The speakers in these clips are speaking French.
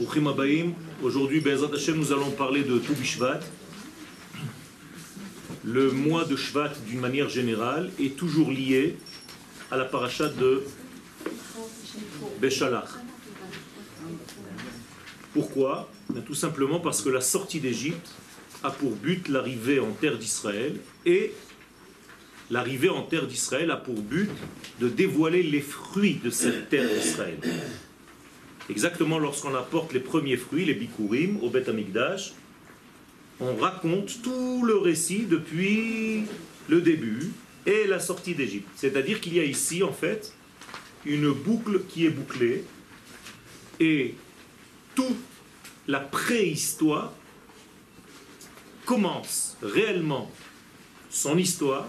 Aujourd'hui, Bezrat Hashem, nous allons parler de tout Bishvat. Le mois de Shvat, d'une manière générale, est toujours lié à la paracha de Béchalach. Pourquoi? Ben, Tout simplement parce que la sortie d'Égypte a pour but l'arrivée en terre d'Israël et l'arrivée en terre d'Israël a pour but de dévoiler les fruits de cette terre d'Israël. Exactement lorsqu'on apporte les premiers fruits, les bikurim, au Beth Amikdash, on raconte tout le récit depuis le début et la sortie d'Égypte. C'est-à-dire qu'il y a ici, en fait, une boucle qui est bouclée et toute la préhistoire commence réellement son histoire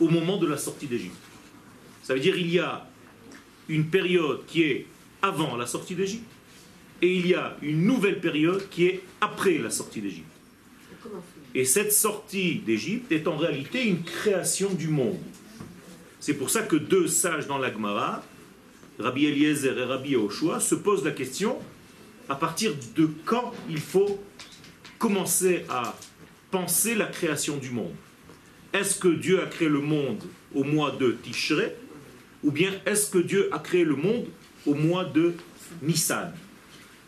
au moment de la sortie d'Égypte. Ça veut dire qu'il y a une période qui est avant la sortie d'Égypte et il y a une nouvelle période qui est après la sortie d'Égypte. Et cette sortie d'Égypte est en réalité une création du monde. C'est pour ça que deux sages dans l'Agmara, Rabbi Eliezer et Rabbi Yoshua, se posent la question à partir de quand il faut commencer à penser la création du monde? Est-ce que Dieu a créé le monde au mois de Tishrei ou bien est-ce que Dieu a créé le monde au mois de Nissan.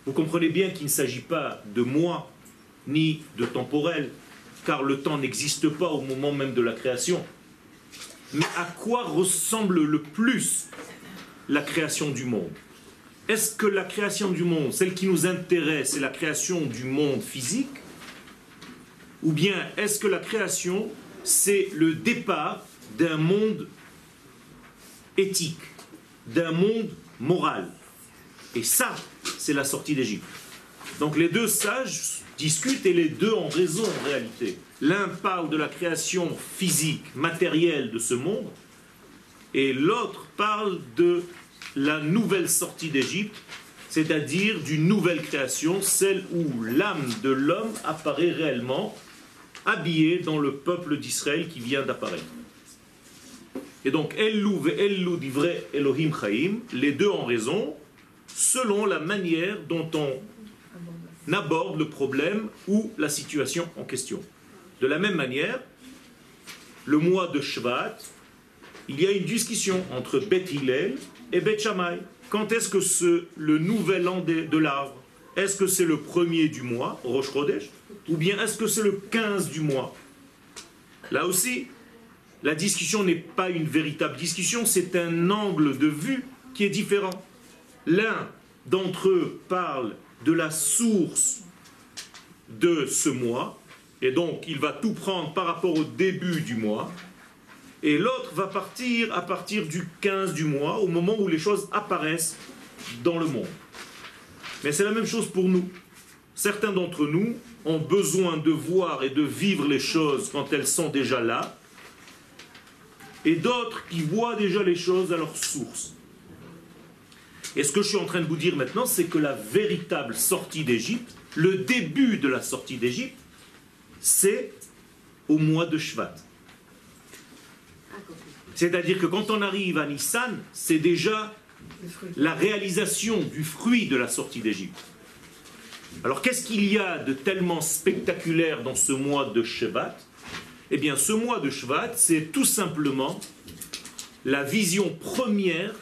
Vous comprenez bien qu'il ne s'agit pas de mois ni de temporel, car le temps n'existe pas au moment même de la création. Mais à quoi ressemble le plus la création du monde? Est-ce que la création du monde, celle qui nous intéresse, est la création du monde physique? Ou bien est-ce que la création, c'est le départ d'un monde éthique, d'un monde moral Et ça, c'est la sortie d'Égypte. Donc les deux sages discutent et les deux ont raison en réalité. L'un parle de la création physique, matérielle de ce monde, et l'autre parle de la nouvelle sortie d'Égypte, c'est-à-dire d'une nouvelle création, celle où l'âme de l'homme apparaît réellement habillée dans le peuple d'Israël qui vient d'apparaître. Et donc, Ellou vrai Elohim Chaim, les deux ont raison, selon la manière dont on aborde le problème ou la situation en question. De la même manière, le mois de Shvat, il y a une discussion entre Beth Hillel et Beth Shammai. Quand est-ce que c'est le nouvel an de, l'arbre Est-ce que c'est le premier du mois, Rosh Chodesh Ou bien est-ce que c'est le 15 du mois? Là aussi, la discussion n'est pas une véritable discussion, c'est un angle de vue qui est différent. L'un d'entre eux parle de la source de ce mois, et donc il va tout prendre par rapport au début du mois, et l'autre va partir à partir du 15 du mois, au moment où les choses apparaissent dans le monde. Mais c'est la même chose pour nous. Certains d'entre nous ont besoin de voir et de vivre les choses quand elles sont déjà là, et d'autres qui voient déjà les choses à leur source. Et ce que je suis en train de vous dire maintenant, c'est que la véritable sortie d'Égypte, le début de la sortie d'Égypte, c'est au mois de Shvat. C'est-à-dire que quand on arrive à Nissan, c'est déjà la réalisation du fruit de la sortie d'Égypte. Alors qu'est-ce qu'il y a de tellement spectaculaire dans ce mois de Shvat? Eh bien ce mois de Shvat, c'est tout simplement la vision première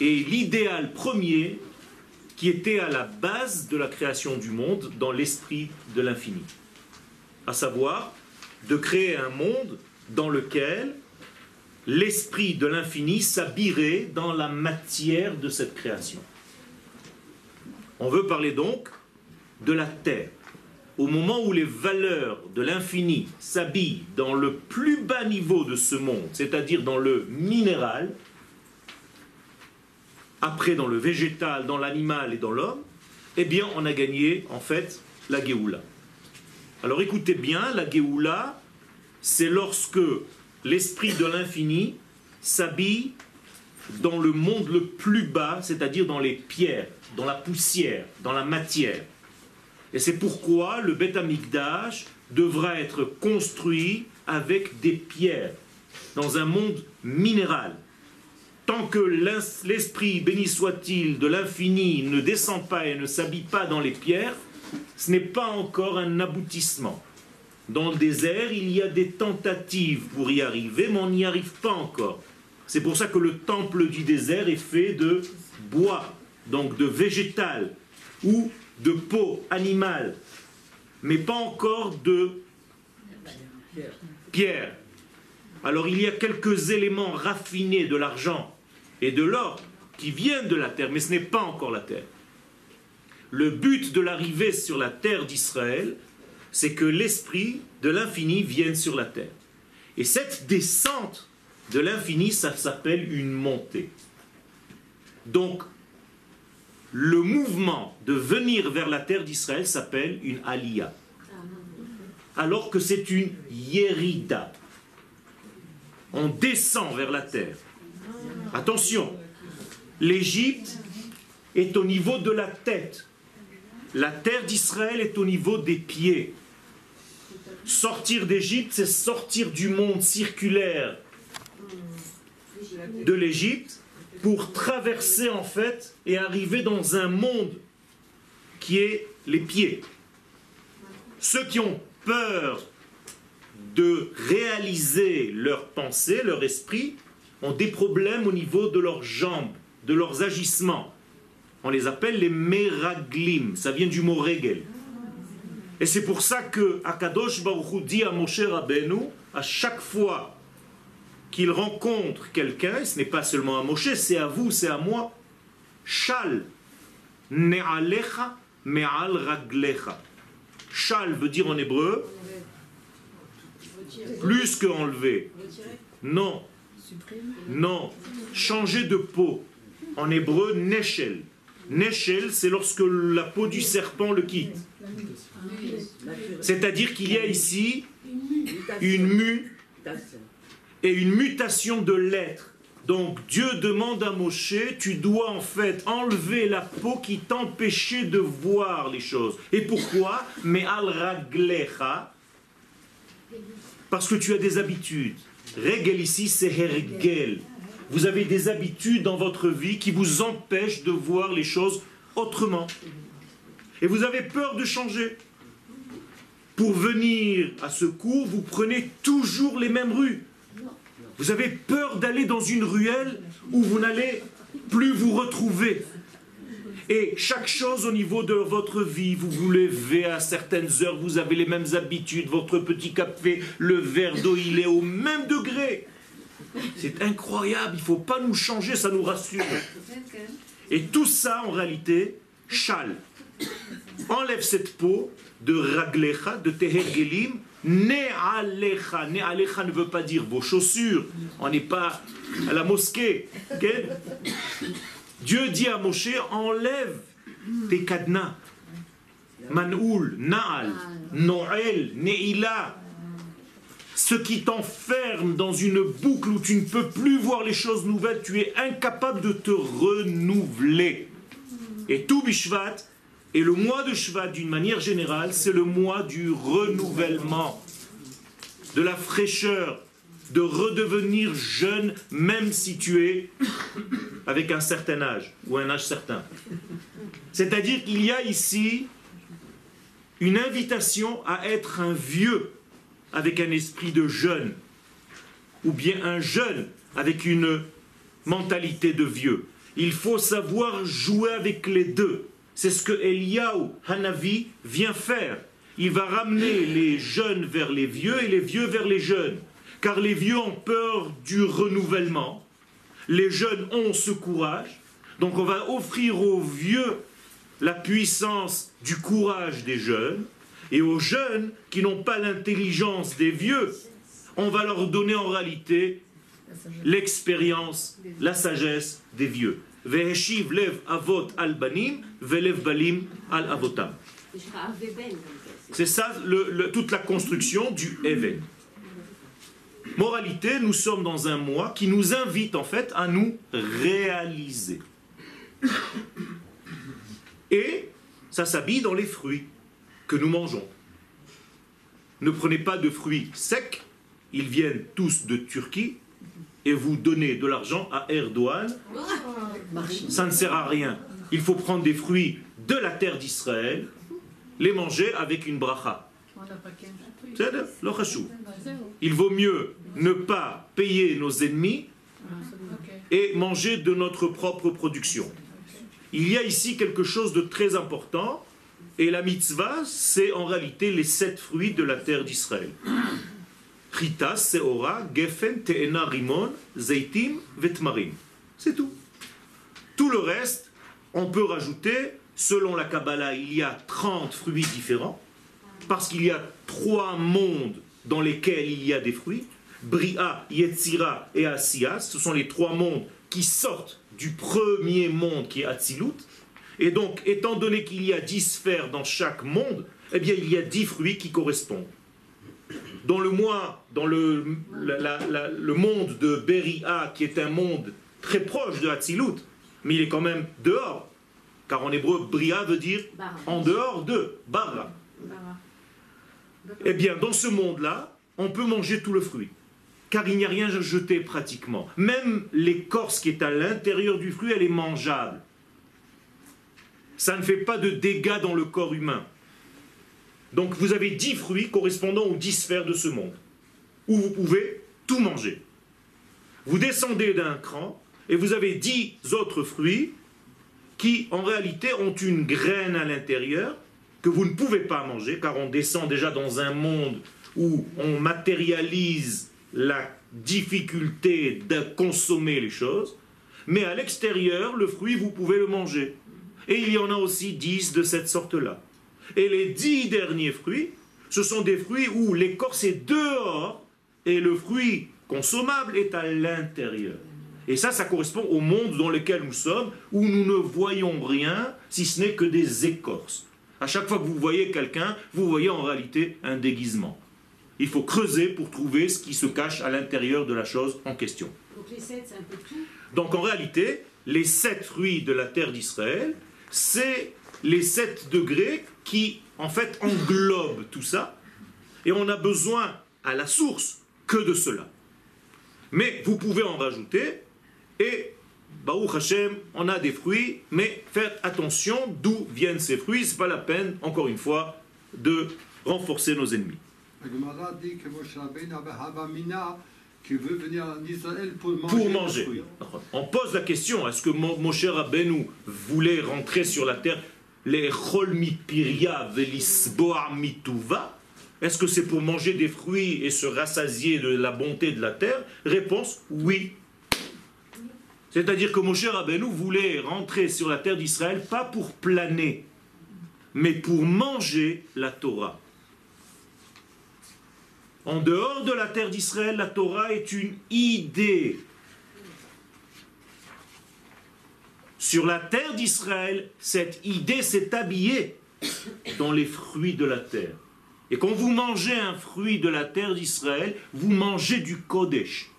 et l'idéal premier qui était à la base de la création du monde dans l'esprit de l'infini. À savoir de créer un monde dans lequel l'esprit de l'infini s'habillerait dans la matière de cette création. On veut parler donc de la terre. Au moment où les valeurs de l'infini s'habillent dans le plus bas niveau de ce monde, c'est-à-dire dans le minéral, après dans le végétal, dans l'animal et dans l'homme, eh bien on a gagné en fait la Géoula. Alors écoutez bien, la Géoula, c'est lorsque l'esprit de l'infini s'habille dans le monde le plus bas, c'est-à-dire dans les pierres, dans la poussière, dans la matière. Et c'est pourquoi le Beth devra être construit avec des pierres, dans un monde minéral. tant que l'esprit, béni soit-il, de l'infini ne descend pas et ne s'habille pas dans les pierres, ce n'est pas encore un aboutissement. Dans le désert, il y a des tentatives pour y arriver, mais on n'y arrive pas encore. C'est pour ça que le temple du désert est fait de bois, donc de végétal, ou de peau animale, mais pas encore de pierre. Alors il y a quelques éléments raffinés de l'argent et de l'or qui viennent de la terre, mais ce n'est pas encore la terre. Le but de l'arrivée sur la terre d'Israël, c'est que l'esprit de l'infini vienne sur la terre. Et cette descente de l'infini, ça s'appelle une montée. Donc, le mouvement de venir vers la terre d'Israël s'appelle une aliyah. Alors que c'est une yerida. On descend vers la terre. Attention, l'Égypte est au niveau de la tête. La terre d'Israël est au niveau des pieds. Sortir d'Égypte, c'est sortir du monde circulaire de l'Égypte pour traverser en fait et arriver dans un monde qui est les pieds. Ceux qui ont peur de réaliser leurs pensées, leur esprit, ont des problèmes au niveau de leurs jambes, de leurs agissements. On les appelle les meraglim, ça vient du mot regel. Et c'est pour ça que Akadosh Baruch dit à Moshe Rabbeinu, à chaque fois qu'il rencontre quelqu'un, ce n'est pas seulement à Moshe, c'est à vous, c'est à moi, Shal ne'alecha me'al raglecha. Shal veut dire en hébreu plus que enlever. Non. Non. Changer de peau. En hébreu, neshel. Neshel, c'est lorsque la peau du serpent le quitte. C'est-à-dire qu'il y a ici une mue et une mutation de l'être. Donc Dieu demande à Moshe, tu dois en fait enlever la peau qui t'empêchait de voir les choses. Et pourquoi? Mais al parce que tu as des habitudes. Regel ici, c'est hergel. Vous avez des habitudes dans votre vie qui vous empêchent de voir les choses autrement. Et vous avez peur de changer. Pour venir à ce cours, vous prenez toujours les mêmes rues. Vous avez peur d'aller dans une ruelle où vous n'allez plus vous retrouver. Et chaque chose au niveau de votre vie, vous vous levez à certaines heures, vous avez les mêmes habitudes, votre petit café, le verre d'eau, il est au même degré. C'est incroyable, il ne faut pas nous changer, ça nous rassure. Et tout ça, en réalité, chale. Enlève cette peau de raglecha, de tehergelim, Ne'alecha. Ne'alecha ne veut pas dire vos chaussures. On n'est pas à la mosquée. Dieu dit à Moshe enlève tes cadenas. Manoul, Naal, Noël, Neila. Ce qui t'enferme dans une boucle où tu ne peux plus voir les choses nouvelles, tu es incapable de te renouveler. Et tout Bishvat, et le mois de Shvat, d'une manière générale, c'est le mois du renouvellement, de la fraîcheur, de redevenir jeune, même si tu es avec un certain âge ou un âge certain. C'est-à-dire qu'il y a ici une invitation à être un vieux avec un esprit de jeune, ou bien un jeune avec une mentalité de vieux. Il faut savoir jouer avec les deux. C'est ce que Eliyahu Hanavi vient faire. Il va ramener les jeunes vers les vieux et les vieux vers les jeunes. Car les vieux ont peur du renouvellement. Les jeunes ont ce courage. Donc on va offrir aux vieux la puissance du courage des jeunes. Et aux jeunes qui n'ont pas l'intelligence des vieux, on va leur donner en réalité l'expérience, la sagesse des vieux. Avot al banim, balim al avotam. C'est ça toute la construction du Even. Moralité, nous sommes dans un mois qui nous invite en fait à nous réaliser. Et ça s'habille dans les fruits que nous mangeons. Ne prenez pas de fruits secs, ils viennent tous de Turquie, et vous donnez de l'argent à Erdogan, ça ne sert à rien. Il faut prendre des fruits de la terre d'Israël, les manger avec une bracha. Il vaut mieux ne pas payer nos ennemis et manger de notre propre production. Il y a ici quelque chose de très important, et la mitzvah, c'est en réalité les sept fruits de la terre d'Israël. Chita, Seora, Gefen, Te'ena, Rimon, Zeitim, Vetmarim. C'est tout. Tout le reste, on peut rajouter, selon la Kabbalah, il y a 30 fruits différents, parce qu'il y a trois mondes dans lesquels il y a des fruits. Bria, Yetzira et Asias, ce sont les trois mondes qui sortent du premier monde qui est Atzilut. Et donc, étant donné qu'il y a dix sphères dans chaque monde, eh bien, il y a dix fruits qui correspondent. Dans le, mois, dans le, le monde de Beria, qui est un monde très proche de Hatzilut, mais il est quand même dehors, car en hébreu, Bria veut dire en dehors de, Barra. Eh bien, dans ce monde-là, on peut manger tout le fruit car il n'y a rien à jeter pratiquement. Même l'écorce qui est à l'intérieur du fruit, elle est mangeable. Ça ne fait pas de dégâts dans le corps humain. Donc vous avez dix fruits correspondant aux dix sphères de ce monde, où vous pouvez tout manger. Vous descendez d'un cran et vous avez dix autres fruits qui en réalité ont une graine à l'intérieur que vous ne pouvez pas manger, car on descend déjà dans un monde où on matérialise la difficulté de consommer les choses, mais à l'extérieur, le fruit, vous pouvez le manger. Et il y en a aussi dix de cette sorte-là. Et les dix derniers fruits, ce sont des fruits où l'écorce est dehors et le fruit consommable est à l'intérieur. Et ça, ça correspond au monde dans lequel nous sommes, où nous ne voyons rien si ce n'est que des écorces. À chaque fois que vous voyez quelqu'un, vous voyez en réalité un déguisement il faut creuser pour trouver ce qui se cache à l'intérieur de la chose en question. Donc les sept, c'est un peu tout? Donc en réalité, les sept fruits de la terre d'Israël, c'est les sept degrés qui en fait englobent tout ça. Et on a besoin à la source que de cela. Mais vous pouvez en rajouter et Baruch Hashem, on a des fruits, mais faites attention d'où viennent ces fruits. Ce n'est pas la peine, encore une fois, de renforcer nos ennemis. La dit que Moshe Rabbeinu avait Havamina qui veut venir en Israël pour manger. Pour manger. On pose la question est-ce que Moshe Rabbeinu voulait rentrer sur la terre Est-ce que c'est pour manger des fruits et se rassasier de la bonté de la terre? Réponse oui. C'est-à-dire que Moshe Rabbeinu voulait rentrer sur la terre d'Israël pas pour planer, mais pour manger la Torah. En dehors de la terre d'Israël, la Torah est une idée. Sur la terre d'Israël, cette idée s'est habillée dans les fruits de la terre. Et quand vous mangez un fruit de la terre d'Israël, vous mangez du Kodesh.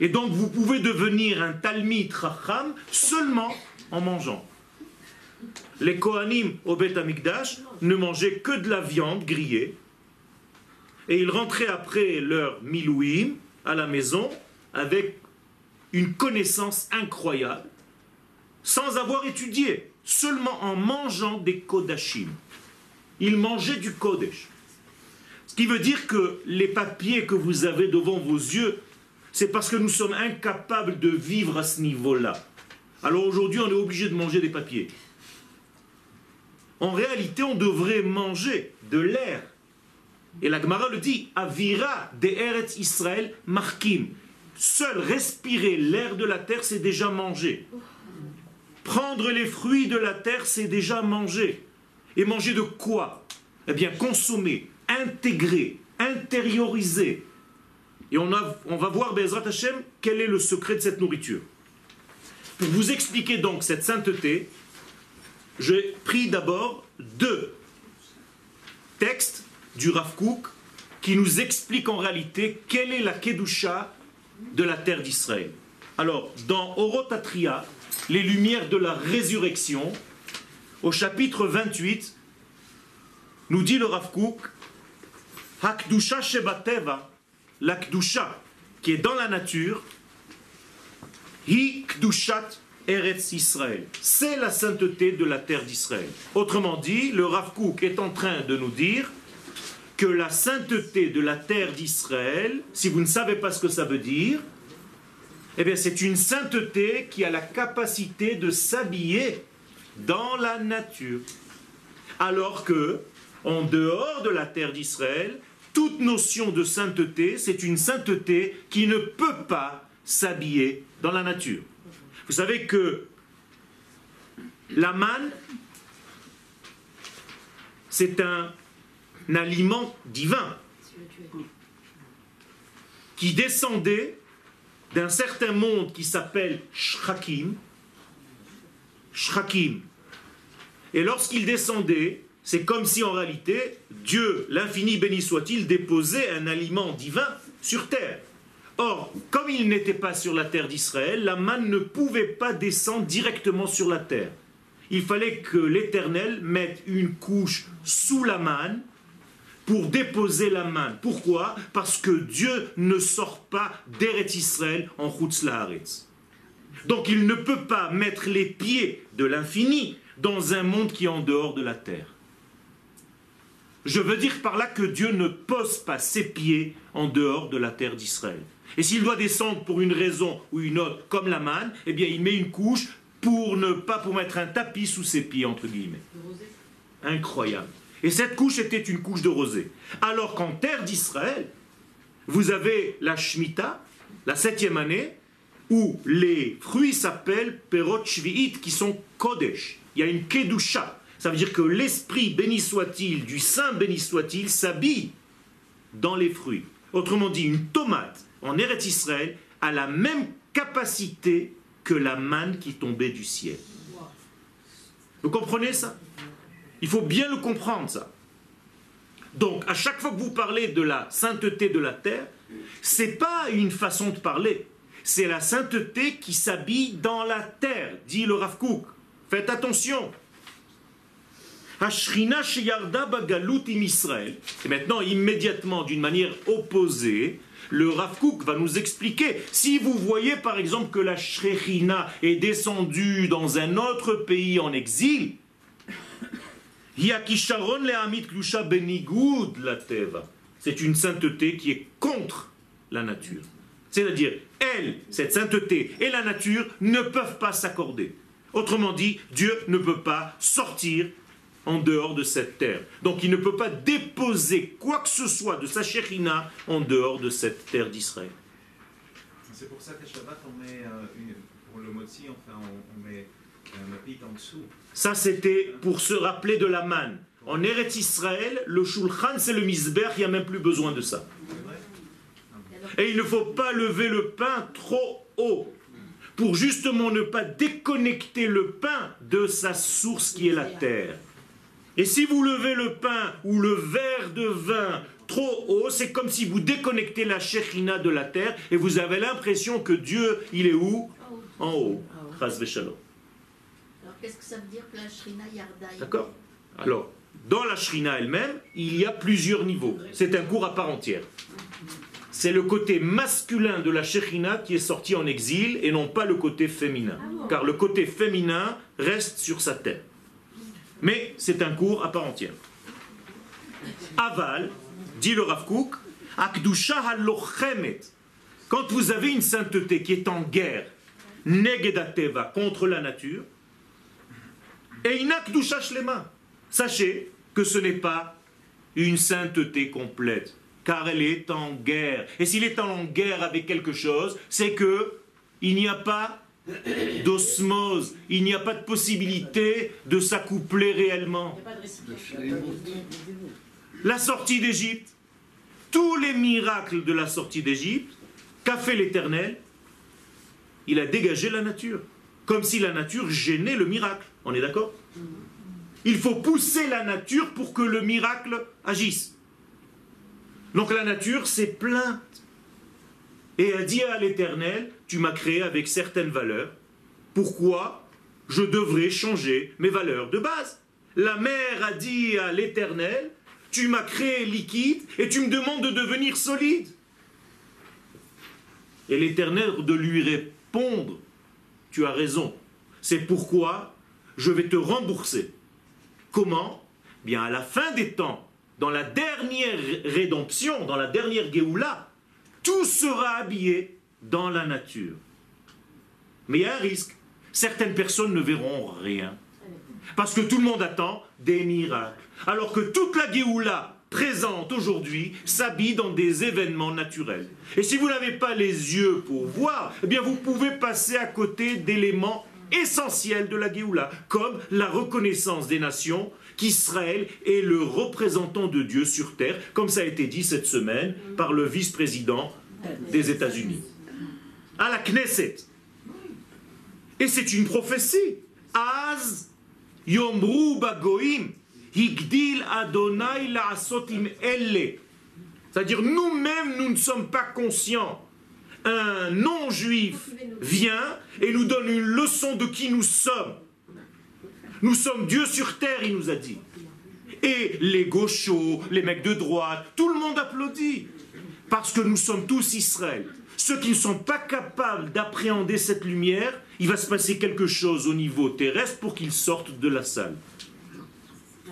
Et donc vous pouvez devenir un Talmid Racham seulement en mangeant. Les Kohanim au Beth Amikdash ne mangeaient que de la viande grillée et ils rentraient après leur milouim à la maison avec une connaissance incroyable, sans avoir étudié, seulement en mangeant des kodashim. Ils mangeaient du kodesh. Ce qui veut dire que les papiers que vous avez devant vos yeux, c'est parce que nous sommes incapables de vivre à ce niveau-là. Alors aujourd'hui, on est obligé de manger des papiers. En réalité, on devrait manger de l'air et la Gemara le dit, Avira de Eretz Israël markim. Seul respirer l'air de la terre, c'est déjà manger. Prendre les fruits de la terre, c'est déjà manger. Et manger de quoi? Eh bien, consommer, intégrer, intérioriser. Et on, on va voir, Bezrat Hashem, quel est le secret de cette nourriture. Pour vous expliquer donc cette sainteté, j'ai pris d'abord deux textes du Rav qui nous explique en réalité quelle est la Kedusha de la terre d'Israël. Alors, dans Orotatria, les lumières de la résurrection, au chapitre 28, nous dit le Rav Hakdusha Shebateva, la Kdusha, qui est dans la nature, Hi Kdushat Eretz Israël. C'est la sainteté de la terre d'Israël. Autrement dit, le Rav Kook est en train de nous dire que la sainteté de la terre d'Israël, si vous ne savez pas ce que ça veut dire, eh bien c'est une sainteté qui a la capacité de s'habiller dans la nature. Alors que, en dehors de la terre d'Israël, toute notion de sainteté, c'est une sainteté qui ne peut pas s'habiller dans la nature. Vous savez que la manne, c'est un, aliment divin qui descendait d'un certain monde qui s'appelle Shrakim. Shrakim. Et lorsqu'il descendait, c'est comme si en réalité, Dieu, l'infini béni soit-il, déposait un aliment divin sur terre. Or, comme il n'était pas sur la terre d'Israël, la manne ne pouvait pas descendre directement sur la terre. Il fallait que l'Éternel mette une couche sous la manne pour déposer la manne. Pourquoi? Parce que Dieu ne sort pas d'Eret Israël en Chutz Donc il ne peut pas mettre les pieds de l'infini dans un monde qui est en dehors de la terre. Je veux dire par là que Dieu ne pose pas ses pieds en dehors de la terre d'Israël. Et s'il doit descendre pour une raison ou une autre, comme la manne, eh bien il met une couche pour ne pas pour mettre un tapis sous ses pieds, entre guillemets. Incroyable. Et cette couche était une couche de rosée. Alors qu'en terre d'Israël, vous avez la Shemitah, la septième année, où les fruits s'appellent Perot Shvi'it, qui sont Kodesh. Il y a une Kedusha, ça veut dire que l'esprit, béni soit-il, du saint béni soit-il, s'habille dans les fruits. Autrement dit, une tomate en Eretz Israël a la même capacité que la manne qui tombait du ciel. Vous comprenez ça? Il faut bien le comprendre, ça. Donc, à chaque fois que vous parlez de la sainteté de la terre, c'est pas une façon de parler. C'est la sainteté qui s'habille dans la terre, dit le Rav Kook. Faites attention. Israël. Et maintenant, immédiatement, d'une manière opposée, le Rav va nous expliquer. Si vous voyez par exemple que la Shrechina est descendue dans un autre pays en exil, c'est une sainteté qui est contre la nature. C'est-à-dire, elle, cette sainteté et la nature ne peuvent pas s'accorder. Autrement dit, Dieu ne peut pas sortir en dehors de cette terre. Donc il ne peut pas déposer quoi que ce soit de sa chérina en dehors de cette terre d'Israël. C'est pour ça que Shabbat, on met, euh, pour le motzi, enfin, on, met Ça, c'était pour se rappeler de la manne. En Eretz Israël, le shulchan, c'est le misber, il n'y a même plus besoin de ça. Et il ne faut pas lever le pain trop haut pour justement ne pas déconnecter le pain de sa source qui est la terre. Et si vous levez le pain ou le verre de vin trop haut, c'est comme si vous déconnectez la Shekhina de la terre et vous avez l'impression que Dieu, il est où? En haut. Alors qu'est-ce que ça veut dire que la Shrina Yarda D'accord Alors, dans la Shrina elle-même, il y a plusieurs niveaux. C'est un cours à part entière. C'est le côté masculin de la Shekhina qui est sorti en exil et non pas le côté féminin. Ah Car le côté féminin reste sur sa tête. Mais c'est un cours à part entière. Aval, dit le Rav Kook, Akdusha Quand vous avez une sainteté qui est en guerre, Negedateva, contre la nature, et Inakdusha Shlema, sachez que ce n'est pas une sainteté complète, car elle est en guerre. Et s'il est en guerre avec quelque chose, c'est que il n'y a pas d'osmose, il n'y a pas de possibilité de s'accoupler réellement. La sortie d'Égypte, tous les miracles de la sortie d'Égypte, qu'a fait l'Éternel Il a dégagé la nature, comme si la nature gênait le miracle. On est d'accord? Il faut pousser la nature pour que le miracle agisse. Donc la nature s'est plainte. Et a dit à l'Éternel, tu m'as créé avec certaines valeurs, pourquoi? Je devrais changer mes valeurs de base. La mère a dit à l'Éternel, tu m'as créé liquide et tu me demandes de devenir solide. Et l'Éternel de lui répondre, tu as raison, c'est pourquoi je vais te rembourser. Comment? Bien à la fin des temps, dans la dernière rédemption, dans la dernière Géoula, tout sera habillé dans la nature. Mais il y a un risque. Certaines personnes ne verront rien. Parce que tout le monde attend des miracles. Alors que toute la Géoula présente aujourd'hui s'habille dans des événements naturels. Et si vous n'avez pas les yeux pour voir, eh bien vous pouvez passer à côté d'éléments essentiels de la Géoula, comme la reconnaissance des nations qu'Israël est le représentant de Dieu sur terre, comme ça a été dit cette semaine par le vice-président des États-Unis. À la Knesset. Et c'est une prophétie. Az higdil Adonai elle. C'est-à-dire nous-mêmes, nous ne sommes pas conscients. Un non-juif vient et nous donne une leçon de qui nous sommes. Nous sommes Dieu sur terre, il nous a dit. Et les gauchos, les mecs de droite, tout le monde applaudit. Parce que nous sommes tous Israël. Ceux qui ne sont pas capables d'appréhender cette lumière, il va se passer quelque chose au niveau terrestre pour qu'ils sortent de la salle.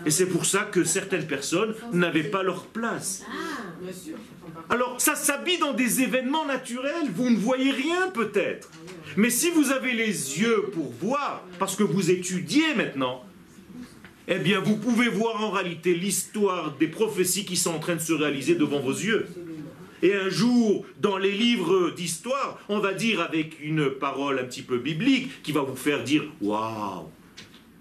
Et c'est pour ça que certaines personnes n'avaient pas leur place. Alors, ça s'habille dans des événements naturels, vous ne voyez rien peut-être. Mais si vous avez les yeux pour voir, parce que vous étudiez maintenant, eh bien vous pouvez voir en réalité l'histoire des prophéties qui sont en train de se réaliser devant vos yeux. Et un jour, dans les livres d'histoire, on va dire avec une parole un petit peu biblique qui va vous faire dire Waouh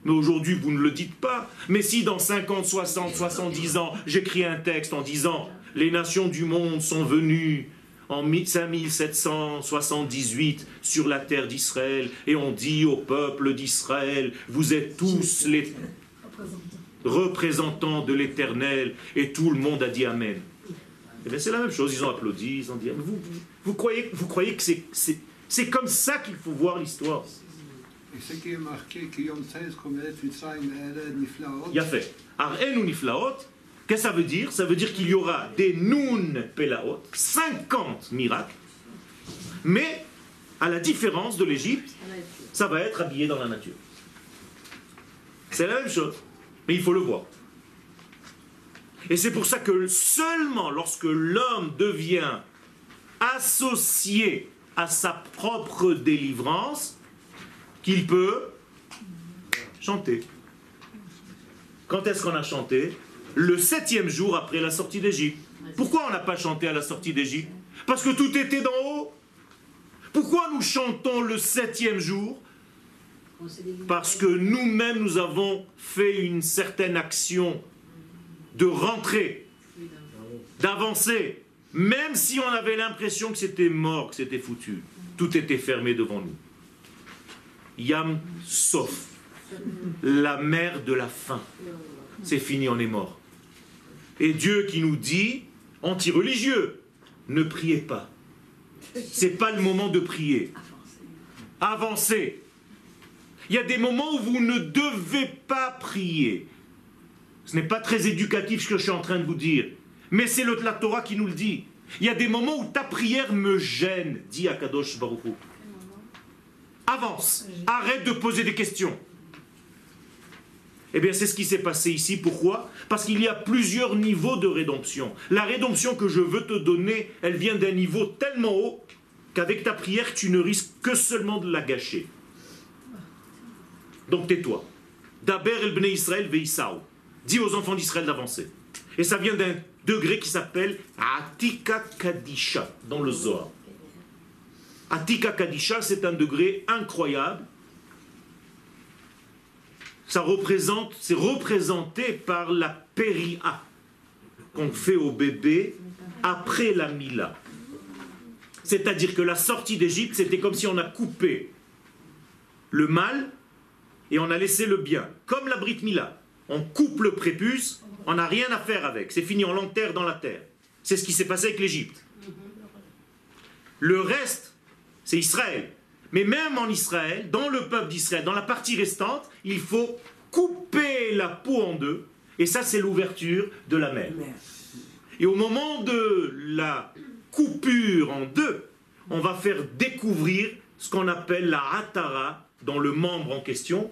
Mais aujourd'hui, vous ne le dites pas. Mais si dans 50, 60, 70 ans, j'écris un texte en disant Les nations du monde sont venues en 5778 sur la terre d'Israël et on dit au peuple d'Israël Vous êtes tous les représentants de l'Éternel et tout le monde a dit Amen. Eh bien, c'est la même chose, ils ont applaudi, ils ont dit, vous, vous croyez, vous croyez que c'est, comme ça qu'il faut voir l'histoire? Et ce qui est marqué, qui Yom 16, comme Eretz Mitzrayim, Eretz Niflaot, Il a fait. Ar'en ou niflaot, qu'est-ce que ça veut dire? Ça veut dire qu'il y aura des nun pelaot, 50 miracles, mais à la différence de l'Égypte, ça va être habillé dans la nature. C'est la même chose, mais il faut le voir. Et c'est pour ça que seulement lorsque l'homme devient associé à sa propre délivrance, qu'il peut chanter. Quand est-ce qu'on a chanté? Le septième jour après la sortie d'Égypte. Pourquoi on n'a pas chanté à la sortie d'Égypte? Parce que tout était d'en haut. Pourquoi nous chantons le septième jour? Parce que nous-mêmes, nous avons fait une certaine action de rentrer, d'avancer, même si on avait l'impression que c'était mort, que c'était foutu. Tout était fermé devant nous. Yam Sof, la mer de la faim. C'est fini, on est mort. Et Dieu qui nous dit, anti-religieux, ne priez pas. C'est pas le moment de prier. Avancez. Il y a des moments où vous ne devez pas prier. Ce n'est pas très éducatif ce que je suis en train de vous dire. Mais c'est le, la Torah qui nous le dit. Il y a des moments où ta prière me gêne, dit Akadosh Baruch. Avance. Arrête de poser des questions. Eh bien, c'est ce qui s'est passé ici. Pourquoi? Parce qu'il y a plusieurs niveaux de rédemption. La rédemption que je veux te donner, elle vient d'un niveau tellement haut qu'avec ta prière, tu ne risques que seulement de la gâcher. Donc tais-toi. Daber el bnei Israël veisao. Dis aux enfants d'Israël d'avancer. Et ça vient d'un degré qui s'appelle Atika Kadisha dans le Zohar. Atika Kadisha, c'est un degré incroyable. Ça représente, c'est représenté par la péria qu'on fait au bébé après la Mila. C'est-à-dire que la sortie d'Égypte, c'était comme si on a coupé le mal et on a laissé le bien, comme la Brit Mila. On coupe le prépuce, on n'a rien à faire avec. C'est fini, on l'enterre dans la terre. C'est ce qui s'est passé avec l'Égypte. Le reste, c'est Israël. Mais même en Israël, dans le peuple d'Israël, dans la partie restante, il faut couper la peau en deux. Et ça, c'est l'ouverture de la mer. Et au moment de la coupure en deux, on va faire découvrir ce qu'on appelle la hatara dans le membre en question.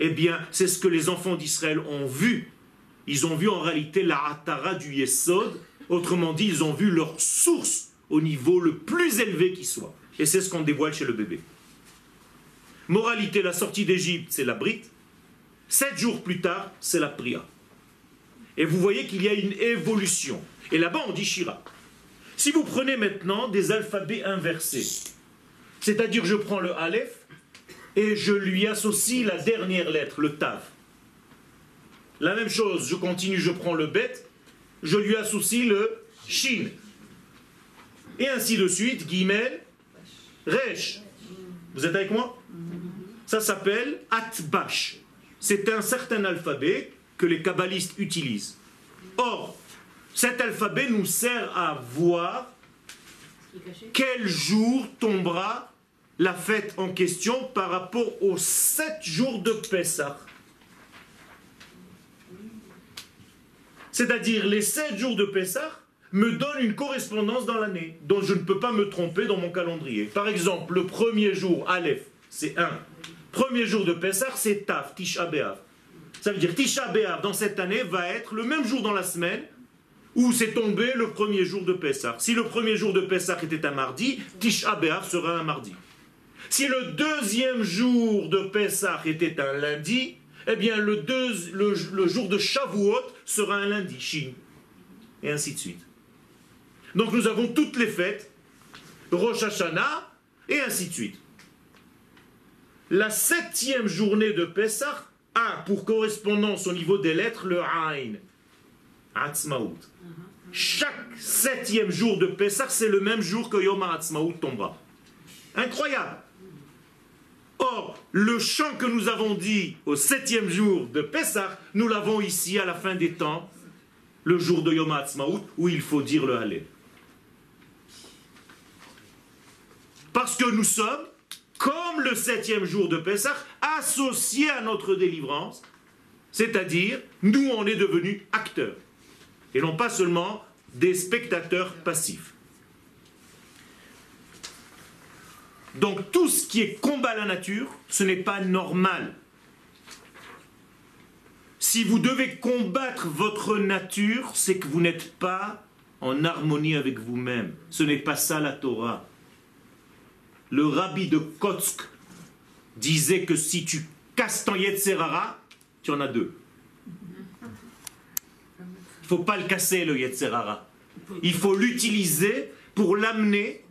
Eh bien, c'est ce que les enfants d'Israël ont vu. Ils ont vu en réalité la hatara du Yesod. Autrement dit, ils ont vu leur source au niveau le plus élevé qui soit. Et c'est ce qu'on dévoile chez le bébé. Moralité, la sortie d'Égypte, c'est la brite. Sept jours plus tard, c'est la prière. Et vous voyez qu'il y a une évolution. Et là-bas, on dit Shira. Si vous prenez maintenant des alphabets inversés, c'est-à-dire je prends le Aleph et je lui associe la dernière lettre, le Tav. La même chose, je continue, je prends le Bet, je lui associe le Shin. Et ainsi de suite, Gimel, Resh. Vous êtes avec moi? Ça s'appelle Atbash. C'est un certain alphabet que les kabbalistes utilisent. Or, cet alphabet nous sert à voir quel jour tombera la fête en question par rapport aux sept jours de Pessah. C'est-à-dire les sept jours de Pessah me donnent une correspondance dans l'année, dont je ne peux pas me tromper dans mon calendrier. Par exemple, le premier jour, Aleph, c'est 1. Premier jour de Pessah, c'est Taf, Tisha B'Av. Ça veut dire Tisha B'Av dans cette année va être le même jour dans la semaine où c'est tombé le premier jour de Pessah. Si le premier jour de Pessah était un mardi, Tisha B'Av sera un mardi. Si le deuxième jour de Pessah était un lundi, eh bien le, le, jour de Shavuot sera un lundi, Shin. Et ainsi de suite. Donc nous avons toutes les fêtes, Rosh Hashanah, et ainsi de suite. La septième journée de Pessah a pour correspondance au niveau des lettres le Ain, Atzmaout. Chaque septième jour de Pessah, c'est le même jour que Yom Ha'atzmaut tombera. Incroyable. Or, le chant que nous avons dit au septième jour de Pessah, nous l'avons ici à la fin des temps, le jour de Yom Ha'atzmaut, où il faut dire le Hallel. Parce que nous sommes, comme le septième jour de Pessah, associés à notre délivrance, c'est-à-dire, nous, on est devenus acteurs, et non pas seulement des spectateurs passifs. Donc tout ce qui est combat la nature, ce n'est pas normal. Si vous devez combattre votre nature, c'est que vous n'êtes pas en harmonie avec vous-même. Ce n'est pas ça la Torah. Le rabbi de Kotsk disait que si tu casses ton Yetzerara, tu en as deux. Il ne faut pas le casser, le Yetzerara. Il faut l'utiliser pour l'amener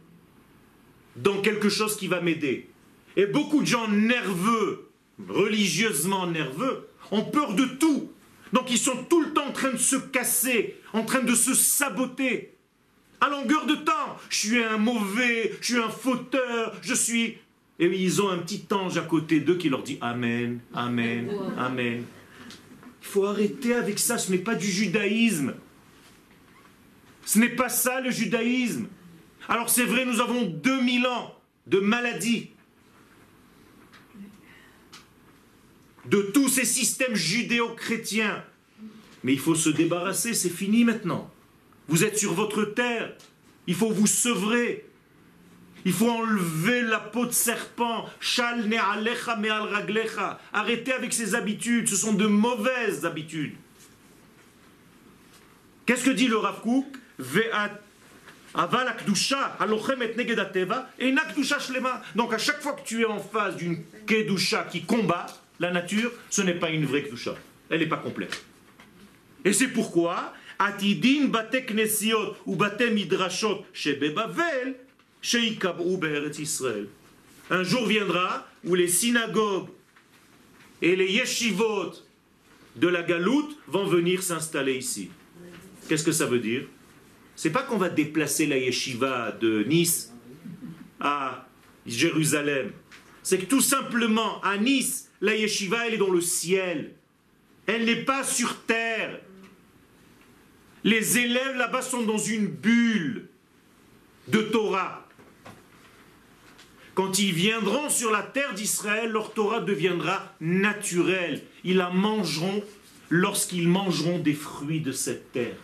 dans quelque chose qui va m'aider. Et beaucoup de gens nerveux, religieusement nerveux, ont peur de tout. Donc ils sont tout le temps en train de se casser, en train de se saboter. À longueur de temps, je suis un mauvais, je suis un fauteur, je suis... Et ils ont un petit ange à côté d'eux qui leur dit Amen, Amen, Amen. Il faut arrêter avec ça, ce n'est pas du judaïsme. Ce n'est pas ça le judaïsme. Alors c'est vrai, nous avons 2000 ans de maladie, de tous ces systèmes judéo-chrétiens. Mais il faut se débarrasser, c'est fini maintenant. Vous êtes sur votre terre, il faut vous sevrer. Il faut enlever la peau de serpent. Arrêtez avec ces habitudes, ce sont de mauvaises habitudes. Qu'est-ce que dit le Rav Kook? Donc à chaque fois que tu es en face d'une kedusha qui combat la nature, ce n'est pas une vraie kedusha. Elle n'est pas complète. Et c'est pourquoi Un jour viendra où les synagogues et les yeshivot de la galoute vont venir s'installer ici. Qu'est-ce que ça veut dire? C'est pas qu'on va déplacer la yeshiva de Nice à Jérusalem. C'est que tout simplement, à Nice, la yeshiva, elle est dans le ciel. Elle n'est pas sur terre. Les élèves là-bas sont dans une bulle de Torah. Quand ils viendront sur la terre d'Israël, leur Torah deviendra naturelle. Ils la mangeront lorsqu'ils mangeront des fruits de cette terre.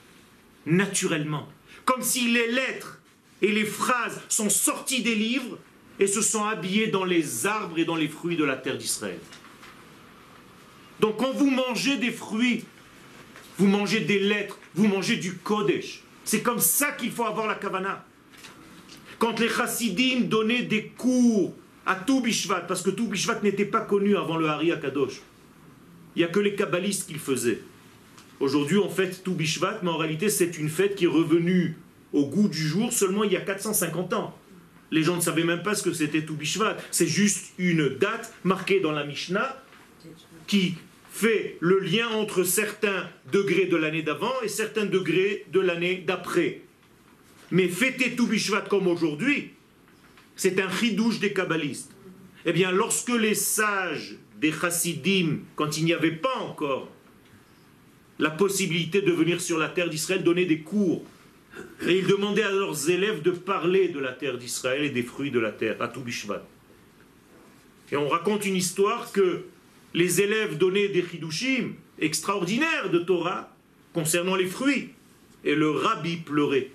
Naturellement comme si les lettres et les phrases sont sorties des livres et se sont habillées dans les arbres et dans les fruits de la terre d'Israël. Donc quand vous mangez des fruits, vous mangez des lettres, vous mangez du Kodesh. C'est comme ça qu'il faut avoir la Kavana. Quand les chassidim donnaient des cours à tout Bishvat, parce que tout Bishvat n'était pas connu avant le Hari Akadosh, il n'y a que les kabbalistes qui le faisaient. Aujourd'hui, on fête tout Bishvat, mais en réalité, c'est une fête qui est revenue au goût du jour seulement il y a 450 ans. Les gens ne savaient même pas ce que c'était tout Bishvat. C'est juste une date marquée dans la Mishnah qui fait le lien entre certains degrés de l'année d'avant et certains degrés de l'année d'après. Mais fêter tout Bishvat comme aujourd'hui, c'est un chidouche des kabbalistes. Eh bien, lorsque les sages des chassidim, quand il n'y avait pas encore la possibilité de venir sur la terre d'Israël donner des cours, et ils demandaient à leurs élèves de parler de la terre d'Israël et des fruits de la terre, à tout Bishvat. Et on raconte une histoire que les élèves donnaient des chidushim extraordinaires de Torah concernant les fruits, et le rabbi pleurait.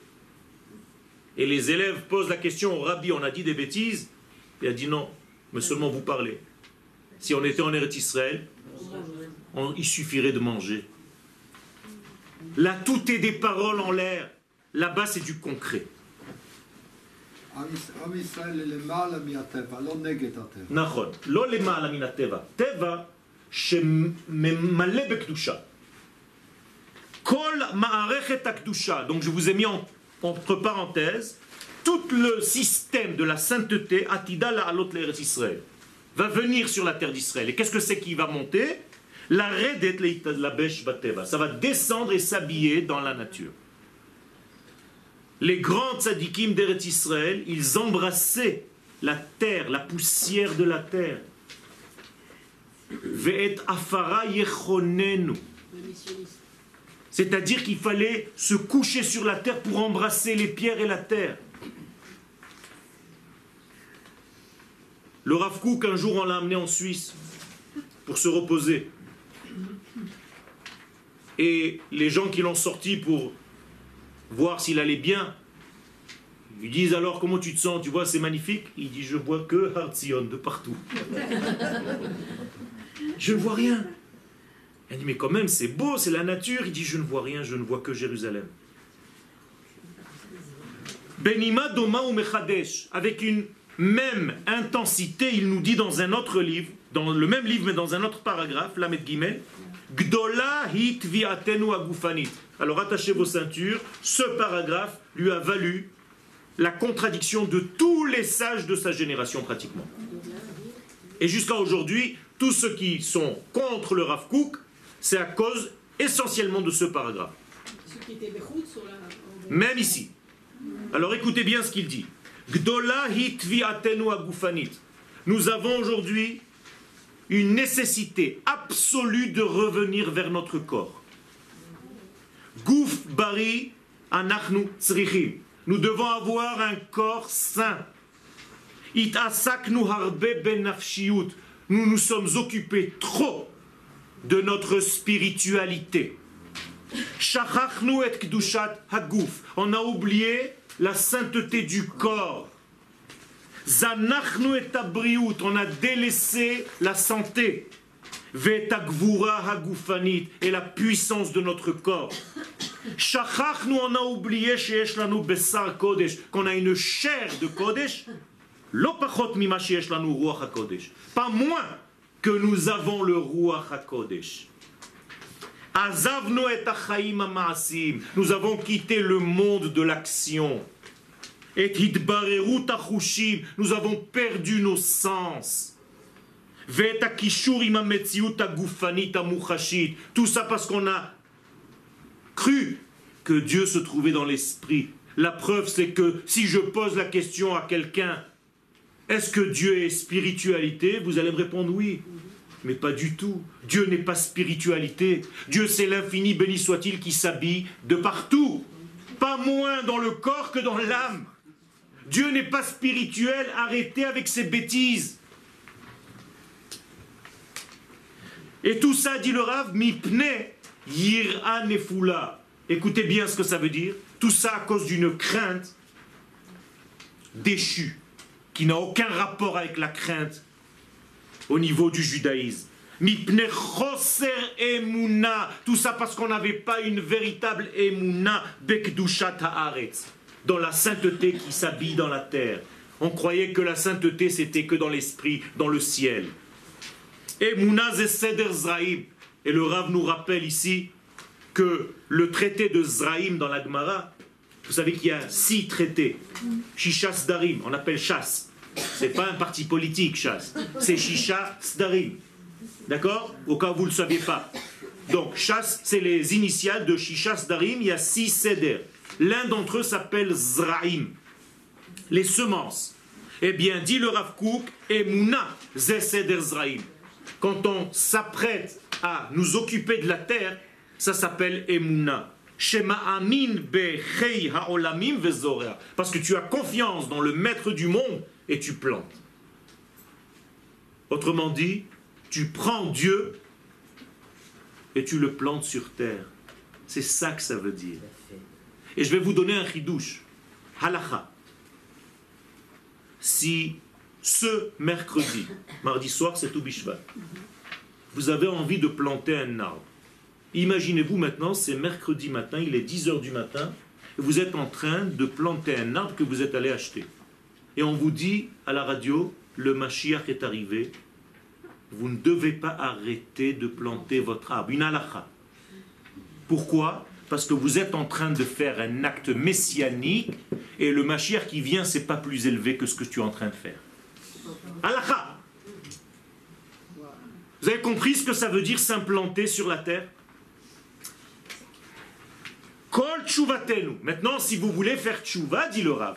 Et les élèves posent la question au rabbi, on a dit des bêtises Il a dit non, mais seulement vous parlez. Si on était en Eretz Israël, il suffirait de manger. Là, tout est des paroles en l'air. Là-bas, c'est du concret. עם יש- עם ישראל היא למעלה מהטבע, לא נגד הטבע. נכון, לא למעלה מן הטבע, טבע שממלא בקדושה. כל מערכת הקדושה, donc je vous ai mis en- entre parenthèses, tout le système de la sainteté, Atida la'alot l'Eretz Israël, va venir sur la terre d'Israël. Et qu'est-ce que c'est qui va monter La redet la besh bateva. Ça va descendre et s'habiller dans la nature. Les grands tzadikim d'Eretz Israël, ils embrassaient la terre, la poussière de la terre. Ve'et afara yechonenu. C'est-à-dire qu'il fallait se coucher sur la terre pour embrasser les pierres et la terre. Le Rav Kook, un jour, on l'a amené en Suisse pour se reposer. Et les gens qui l'ont sorti pour voir s'il allait bien, lui disent alors comment tu te sens, tu vois, c'est magnifique. Il dit je vois que Hartzion de partout. je ne vois rien. Elle dit, mais quand même, c'est beau, c'est la nature. Il dit, je ne vois rien, je ne vois que Jérusalem. Benima Doma ou Mechadesh, avec une même intensité, il nous dit dans un autre livre, dans le même livre, mais dans un autre paragraphe, Lamed Gimel, Gdola hit viatenu agufanit. Alors attachez vos ceintures, ce paragraphe lui a valu la contradiction de tous les sages de sa génération pratiquement. Et jusqu'à aujourd'hui, tous ceux qui sont contre le Rav Kook, c'est à cause essentiellement de ce paragraphe. Même ici. Alors écoutez bien ce qu'il dit. Gdola hitviatenu agufanit. Nous avons aujourd'hui une nécessité absolue de revenir vers notre corps. Gouf bari anachnu tzrichim. Nous devons avoir un corps sain. It asaknu harbe ben nafshiyut. Nous nous sommes occupés trop de notre spiritualité. Shachachnu et kdushat haguf. On a oublié la sainteté du corps. Zanachnu et abriut. On a délaissé la santé. Vetagvura hagufanit. Et la puissance de notre corps. Shachachnu, on a oublié sheyesh lanu besar kodesh. Qu'on a une chair de kodesh. Lo pachot mima sheyesh lanu ruach hakodesh. Pas moins que nous avons le ruach hakodesh. Azavnu et achaim amaasim. Nous avons quitté le monde de l'action. Et hitbareru tachushim. Nous avons perdu nos sens. Ve'et akishur im hametziut hagufanit hamuchashit. Tout ça parce qu'on a cru que Dieu se trouvait dans l'esprit. La preuve, c'est que si je pose la question à quelqu'un, est-ce que Dieu est spiritualité? Vous allez me répondre oui. Mais pas du tout. Dieu n'est pas spiritualité. Dieu, c'est l'infini, béni soit-il, qui s'habille de partout. Pas moins dans le corps que dans l'âme. Dieu n'est pas spirituel. Arrêtez avec ces bêtises. Et tout ça, dit le Rav, mipne yira nefula. Écoutez bien ce que ça veut dire. Tout ça à cause d'une crainte déchu, qui n'a aucun rapport avec la crainte au niveau du judaïsme. Mipne choser emuna. Tout ça parce qu'on n'avait pas une véritable emuna bekdushat haaretz. Dans la sainteté qui s'habille dans la terre. On croyait que la sainteté c'était que dans l'esprit, dans le ciel. Et le Rav nous rappelle ici que le traité de Zraïm dans la Gemara, vous savez qu'il y a six traités. Shisha Darim, on appelle chasse. C'est pas un parti politique, chasse. C'est Shisha Darim. D'accord? Au cas où vous ne le saviez pas. Donc, chasse, c'est les initiales de Shisha Darim. Il y a six seder. L'un d'entre eux s'appelle Zraïm. Les semences. Eh bien, dit le Rav Kook, Emuna, Seder Zraïm. Quand on s'apprête à nous occuper de la terre, ça s'appelle vezorea. Parce que tu as confiance dans le maître du monde et tu plantes. Autrement dit, tu prends Dieu et tu le plantes sur terre. C'est ça que ça veut dire. Et je vais vous donner un chidouche. Halacha. Si ce mercredi, mardi soir, c'est Toubishvat, vous avez envie de planter un arbre, Imaginez-vous maintenant, c'est mercredi matin, il est 10h du matin, et vous êtes en train de planter un arbre que vous êtes allé acheter. Et on vous dit à la radio, le Mashiach est arrivé, vous ne devez pas arrêter de planter votre arbre. Une halakha. Pourquoi? Parce que vous êtes en train de faire un acte messianique, et le Mashiach qui vient, c'est pas plus élevé que ce que tu es en train de faire. Halakha Vous avez compris ce que ça veut dire s'implanter sur la terre? Kol tchouvatenu. Maintenant, si vous voulez faire tchouva, dit le Rav,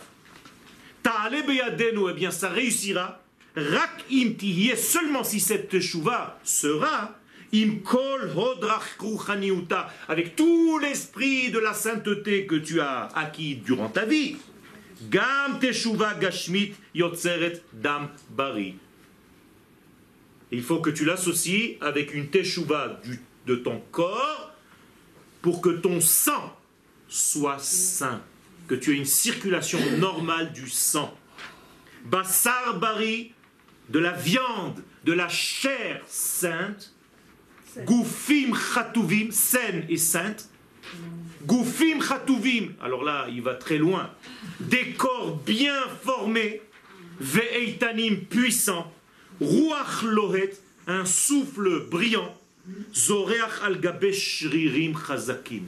ta'ale beyadenu, eh bien ça réussira. Rak im seulement si cette tchouva sera, im kol hodrach avec tout l'esprit de la sainteté que tu as acquis durant ta vie. Gam teshuva gashmit yotzeret dam bari. Il faut que tu l'associes avec une teshuva de ton corps pour que ton sang soit sain, que tu aies une circulation normale du sang. Bassar bari, de la viande, de la chair sainte. Goufim chatuvim, saine et sainte. Goufim chatuvim, alors là, il va très loin. Des corps bien formés, ve'eitanim puissants, ruach lohet, un souffle brillant, zoreach al shririm chazakim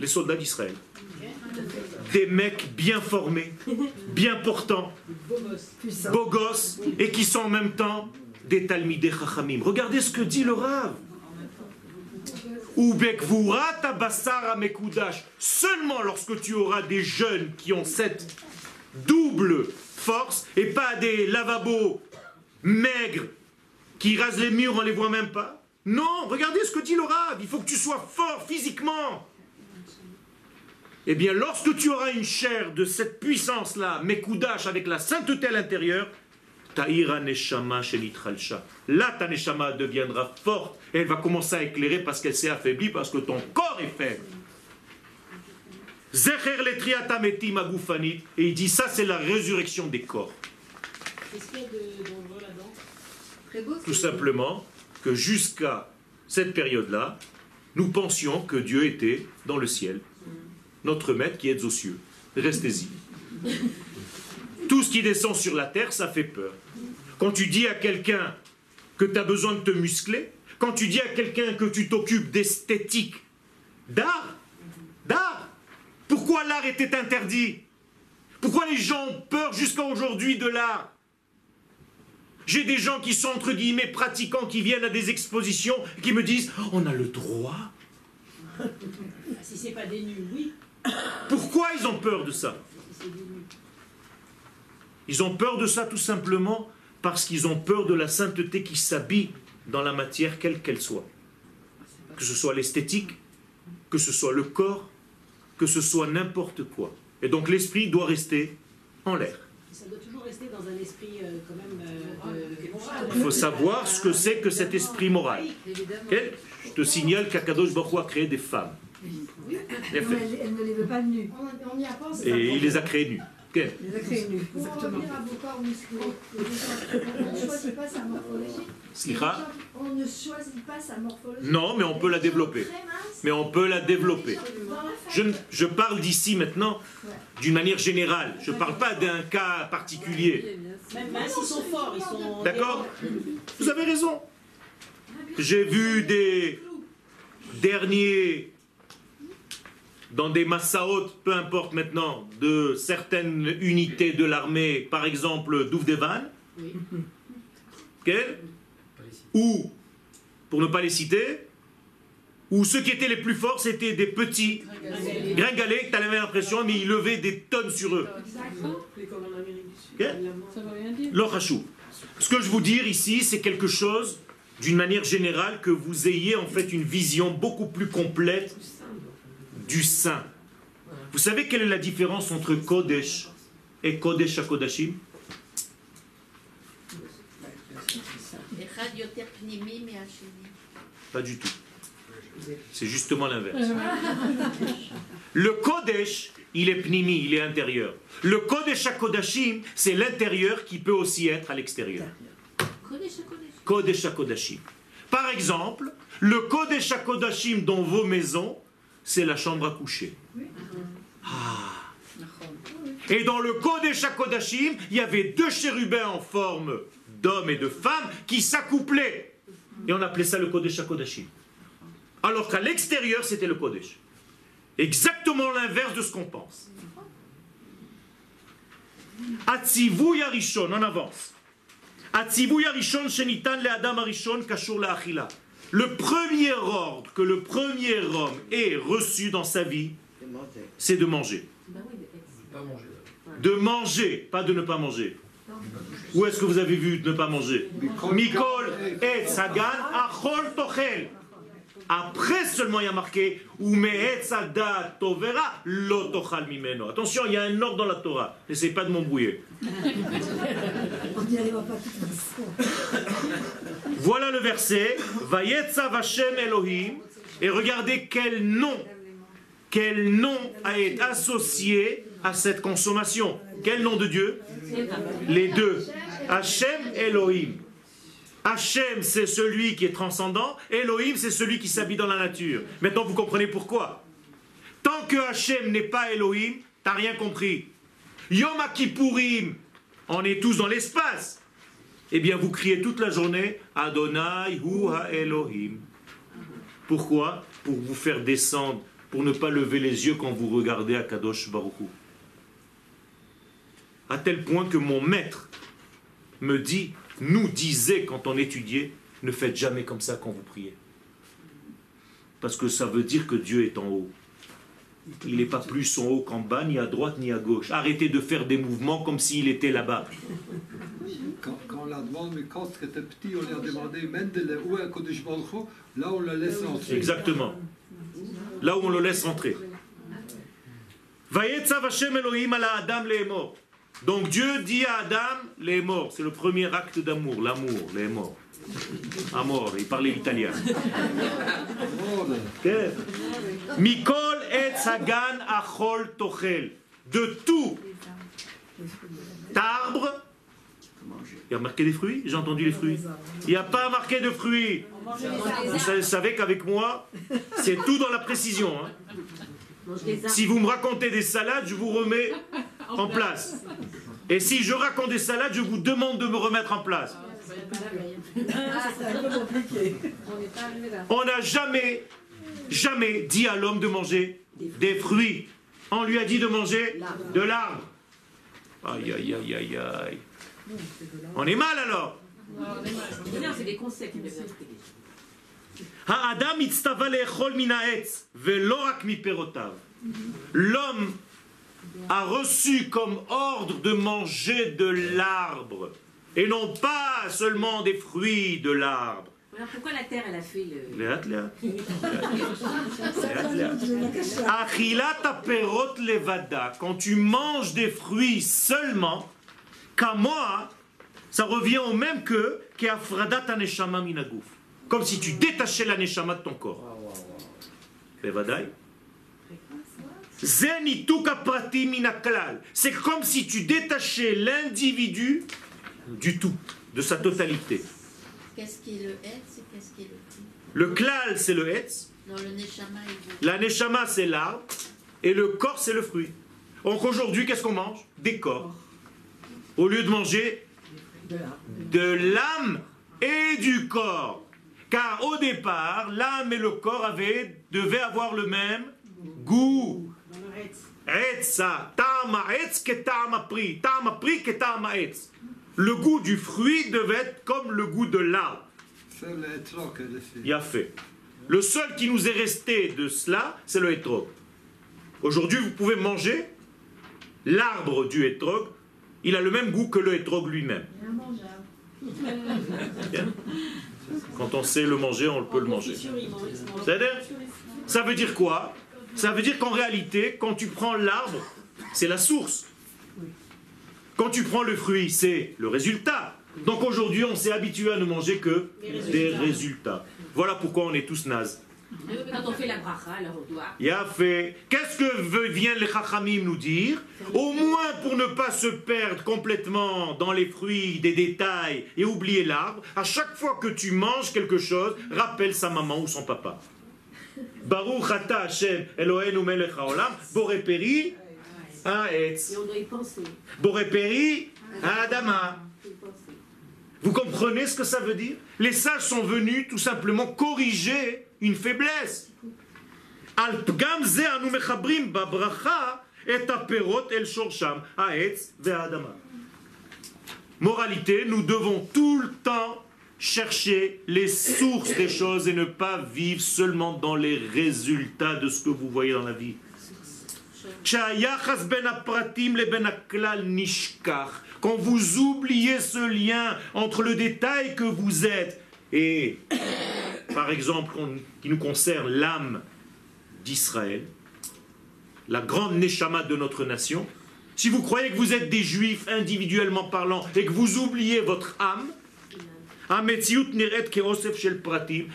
les soldats d'Israël. Des mecs bien formés, bien portants, beaux gosses, et qui sont en même temps des Talmidei Chachamim. Regardez ce que dit le Rav. Ubekvurat abasar amekudash. Seulement lorsque tu auras des jeunes qui ont cette double force, et pas des lavabos maigres qui rasent les murs, on les voit même pas. Non, regardez ce que dit le. Il faut que tu sois fort physiquement. Eh bien, lorsque tu auras une chair de cette puissance-là, Mekoudash, avec la sainteté à l'intérieur, Taïra Neshama Shelitralcha. Là, ta Neshama deviendra forte et elle va commencer à éclairer parce qu'elle s'est affaiblie, parce que ton corps est faible. Zecher agufanit. Et il dit ça, c'est la résurrection des corps. Qu'est-ce qu'il y a de dangereux là-dedans? Très beau. Tout simplement que jusqu'à cette période-là, nous pensions que Dieu était dans le ciel, notre maître qui est aux cieux. Restez-y. Tout ce qui descend sur la terre, ça fait peur. Quand tu dis à quelqu'un que tu as besoin de te muscler, quand tu dis à quelqu'un que tu t'occupes d'esthétique, d'art, d'art, pourquoi l'art était interdit? Pourquoi les gens ont peur jusqu'à aujourd'hui de l'art? J'ai des gens qui sont entre guillemets pratiquants, qui viennent à des expositions, et qui me disent On a le droit Ah, Si c'est pas des nus, oui. Pourquoi ils ont peur de ça? Ils ont peur de ça tout simplement parce qu'ils ont peur de la sainteté qui s'habille dans la matière, quelle qu'elle soit. Que ce soit l'esthétique, que ce soit le corps, que ce soit n'importe quoi. Et donc l'esprit doit rester en l'air. Ça doit toujours rester dans un esprit euh, quand même euh, de moral. Il faut savoir ce que c'est que cet esprit moral. Je te signale qu'Akadosh Baruch a créé des femmes. Non, elle, elle ne les veut pas nues. On, on y a pensé. Et il les a créées nues. Good. On ne choisit pas sa morphologie. Non, mais on peut la développer. Mais on peut la développer. Je, je parle d'ici maintenant d'une manière générale. Je ne parle pas d'un cas particulier. Même s'ils sont forts, ils sont. D'accord Vous avez raison. J'ai vu des derniers dans des massaot, peu importe maintenant, de certaines unités de l'armée, par exemple Douvdevan, Oui. ou, pour ne pas les citer, où ceux qui étaient les plus forts, c'était des petits gringalets, que tu avais l'impression, mais ils levaient des tonnes sur eux. Comme en Amérique du Sud. Ok Ça veut rien dire. L'orachou. Ce que je veux dire ici, c'est quelque chose, d'une manière générale, que vous ayez en fait une vision beaucoup plus complète du saint. Vous savez quelle est la différence entre Kodesh et Kodesh à Pas du tout. C'est justement l'inverse. Le Kodesh, il est pnimi, il est intérieur. Le Kodesh HaKodashim, c'est l'intérieur qui peut aussi être à l'extérieur. Kodesh Par exemple, le Kodesh HaKodashim dans vos maisons, c'est la chambre à coucher. Ah. Et dans le Kodesh HaKodashim, il y avait deux chérubins en forme d'hommes et de femmes qui s'accouplaient. Et on appelait ça le Kodesh HaKodashim. Alors qu'à l'extérieur, c'était le Kodesh. Exactement l'inverse de ce qu'on pense. Atzivouy Arishon, on avance. Atzivouy Arishon shenitan le Adam Arishon kashur le'achila. Le premier ordre que le premier homme ait reçu dans sa vie, c'est de manger. De manger, pas de ne pas manger. Où est-ce que vous avez vu ne pas manger? Mikol et Sagan achol tochel. Après seulement il y a marqué tovera lo tochal mimeno. Attention, il y a un ordre dans la Torah. N'essayez pas de m'embrouiller. Voilà le verset. Vayetzav Hashem Elohim. Et regardez quel nom, quel nom a été associé à cette consommation. Quel nom de Dieu? Les deux. Hashem Elohim. Hashem, c'est celui qui est transcendant. Elohim, c'est celui qui s'habille dans la nature. Maintenant, vous comprenez pourquoi. Tant que Hashem n'est pas Elohim, t'as rien compris. Yom Kippourim, on est tous dans l'espace. Eh bien, vous criez toute la journée Adonai hu Elohim. Pourquoi? Pour vous faire descendre, pour ne pas lever les yeux quand vous regardez à Kadosh Baruch Hu. À tel point que mon maître me dit, nous disait quand on étudiait, ne faites jamais comme ça quand vous priez. Parce que ça veut dire que Dieu est en haut. Il n'est pas plus en haut qu'en bas, ni à droite, ni à gauche. Arrêtez de faire des mouvements comme s'il était là-bas. Quand, quand on la demande, mais quand on était petit, on leur demandait Mendele, où est Kodesh Là, on la laisse entrer. Exactement. Là où on le laisse rentrer. Vayetzav Hashem Elohim ala Adam le'emor. Donc Dieu dit à Adam les morts. C'est le premier acte d'amour, l'amour, les morts. Amor, il parlait l'italien. Là. Mikol et achol tochel. De tout arbre. Il y a marqué des fruits? J'ai entendu les fruits. Il n'y a pas marqué de fruits. Vous sa- savez qu'avec moi, c'est tout dans la précision. hein. Si vous me racontez des salades, je vous remets en place. Et si je raconte des salades, je vous demande de me remettre en place. Un peu compliqué. On n'a jamais, jamais dit à l'homme de manger des fruits. On lui a dit de manger de l'arbre. Aïe, aïe, aïe, aïe, aïe. On est mal alors. Non, c'est des concepts. האדם הצטווה לאכול מן העץ, ולא רק מפירותיו. L'homme a reçu comme ordre de manger de l'arbre, et non pas seulement des fruits de l'arbre. Alors pourquoi la Terre, elle a fait le. לאט לאט. לאט לאט. אכילת הפירות לבדה, quand tu manges des fruits seulement, כמוה, ça revient au même que qu'afradat הנשמה מן הגוף. comme si tu détachais la neshama de ton corps. C'est comme si tu détachais l'individu du tout, de sa totalité. Qu'est-ce qui est le le klal, c'est le Hetz. La neshama, c'est l'arbre. Et le corps, c'est le fruit. Donc aujourd'hui, qu'est-ce qu'on mange? Des corps. Au lieu de manger de l'âme et du corps. Car au départ, l'âme et le corps avaient, devaient avoir le même goût. Le goût du fruit devait être comme le goût de l'arbre. Il a fait. Le seul qui nous est resté de cela, c'est le hétrog. Aujourd'hui, vous pouvez manger l'arbre du hétrog. Il a le même goût que le hétrog lui-même. Quand on sait le manger, on peut le manger. C'est-à-dire Ça veut dire quoi? Ça veut dire qu'en réalité, quand tu prends l'arbre, c'est la source. Quand tu prends le fruit, c'est le résultat. Donc aujourd'hui, on s'est habitué à ne manger que des résultats. Voilà pourquoi on est tous nazes. Quand on fait la bracha, alors on doit. Il a fait. Qu'est-ce que viennent les chachamim nous dire Au moins pour ne pas se perdre complètement dans les fruits, des détails et oublier l'arbre, à chaque fois que tu manges quelque chose, rappelle sa maman ou son papa. Baruch ata Hashem Eloheinu melech haolam, boré peri haetz. Et on doit y penser. Boré peri adama. Faut y penser. Vous comprenez ce que ça veut dire Les sages sont venus tout simplement corriger une faiblesse. Moralité, nous devons tout le temps chercher les sources des choses et ne pas vivre seulement dans les résultats de ce que vous voyez dans la vie. Ben ben. Quand vous oubliez ce lien entre le détail que vous êtes et, par exemple, qui nous concerne l'âme d'Israël, la grande neshama de notre nation, si vous croyez que vous êtes des juifs individuellement parlant et que vous oubliez votre âme,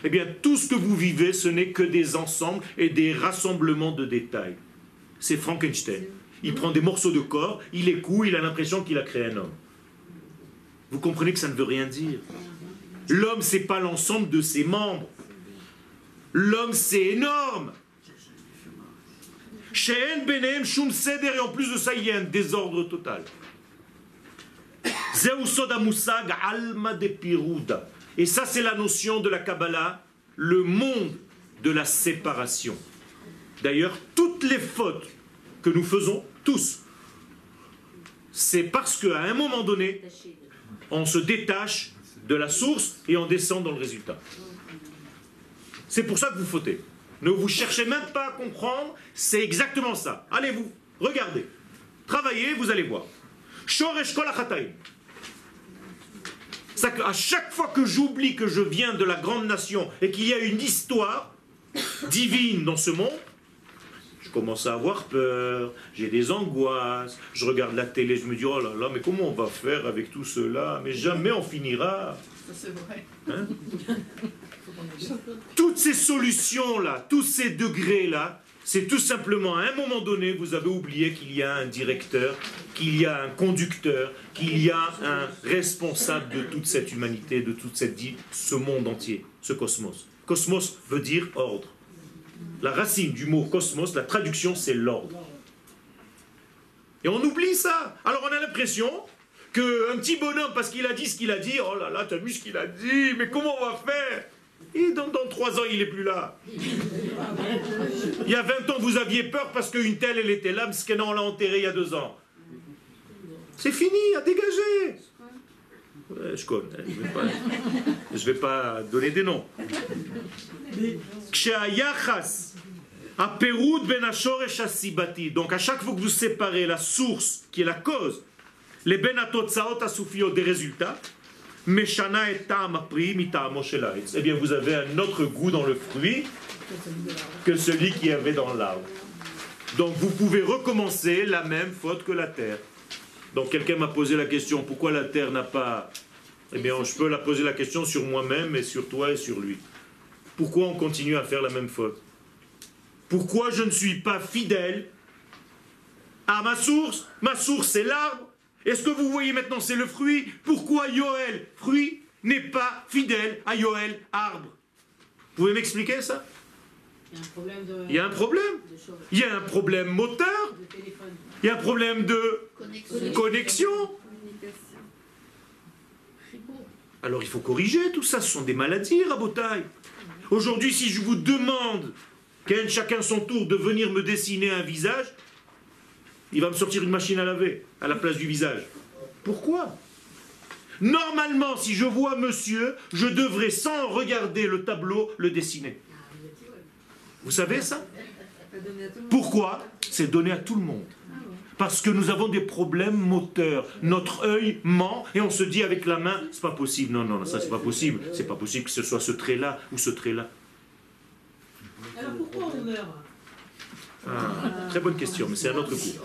eh bien tout ce que vous vivez, ce n'est que des ensembles et des rassemblements de détails. C'est Frankenstein. Il prend des morceaux de corps, il les coud, il a l'impression qu'il a créé un homme. Vous comprenez que ça ne veut rien dire. L'homme, c'est pas l'ensemble de ses membres. L'homme, c'est énorme. She'en benehem shum seder, et en plus de ça, il y a un désordre total. Alma de piruda. Et ça, c'est la notion de la Kabbalah, le monde de la séparation. D'ailleurs, toutes les fautes que nous faisons, tous, c'est parce qu'à un moment donné, on se détache de la source et on descend dans le résultat. C'est pour ça que vous fautez. Ne vous cherchez même pas à comprendre, c'est exactement ça. Allez vous, regardez, travaillez, vous allez voir. C'est qu'à chaque fois que j'oublie que je viens de la grande nation et qu'il y a une histoire divine dans ce monde, commence à avoir peur, j'ai des angoisses, je regarde la télé, je me dis oh là là, mais comment on va faire avec tout cela? Mais jamais on finira. C'est vrai. Hein? Toutes ces solutions-là, tous ces degrés-là, c'est tout simplement à un moment donné, vous avez oublié qu'il y a un directeur, qu'il y a un conducteur, qu'il y a un responsable de toute cette humanité, de toute cette vie, ce monde entier, ce cosmos. Cosmos veut dire ordre. La racine du mot cosmos, la traduction, c'est l'ordre. Et on oublie ça. Alors on a l'impression qu'un petit bonhomme, parce qu'il a dit ce qu'il a dit, oh là là, t'as vu ce qu'il a dit, mais comment on va faire? Et dans, dans trois ans, il est plus là. Il y a 20 ans, vous aviez peur parce qu'une telle, elle était là, parce qu'on l'a enterrée il y a deux ans. C'est fini, à dégager. Je connais, je vais pas, vais pas donner des noms. Ben. Donc à chaque fois que vous séparez la source, qui est la cause, les ben des résultats, meshana et. Eh bien vous avez un autre goût dans le fruit que celui qui avait dans l'arbre. Donc vous pouvez recommencer la même faute que la terre. Donc quelqu'un m'a posé la question, pourquoi la terre n'a pas... Eh bien je peux la poser la question sur moi-même et sur toi et sur lui. Pourquoi on continue à faire la même faute? Pourquoi je ne suis pas fidèle Ah, ma source, ma source c'est l'arbre. Est-ce que vous voyez maintenant c'est le fruit? Pourquoi Yoel, fruit, n'est pas fidèle à Yoel, arbre. Vous pouvez m'expliquer ça? Il y a un problème. Il y a un problème. moteur, il y a un problème de Connexion. connexion. Alors il faut corriger tout ça, ce sont des maladies, Rabotaille. Aujourd'hui, si je vous demande, qu'un chacun son tour, de venir me dessiner un visage, il va me sortir une machine à laver à la place du visage. Pourquoi? Normalement, si je vois monsieur, je devrais, sans regarder le tableau, le dessiner. Vous savez ça Pourquoi C'est donné à tout le monde. Parce que nous avons des problèmes moteurs. Notre œil ment et on se dit avec la main, c'est pas possible. Non, non, non, ça c'est pas possible. C'est pas possible que ce soit ce trait-là ou ce trait-là. Alors pourquoi on meurt Ah, très bonne question, mais c'est un autre coup.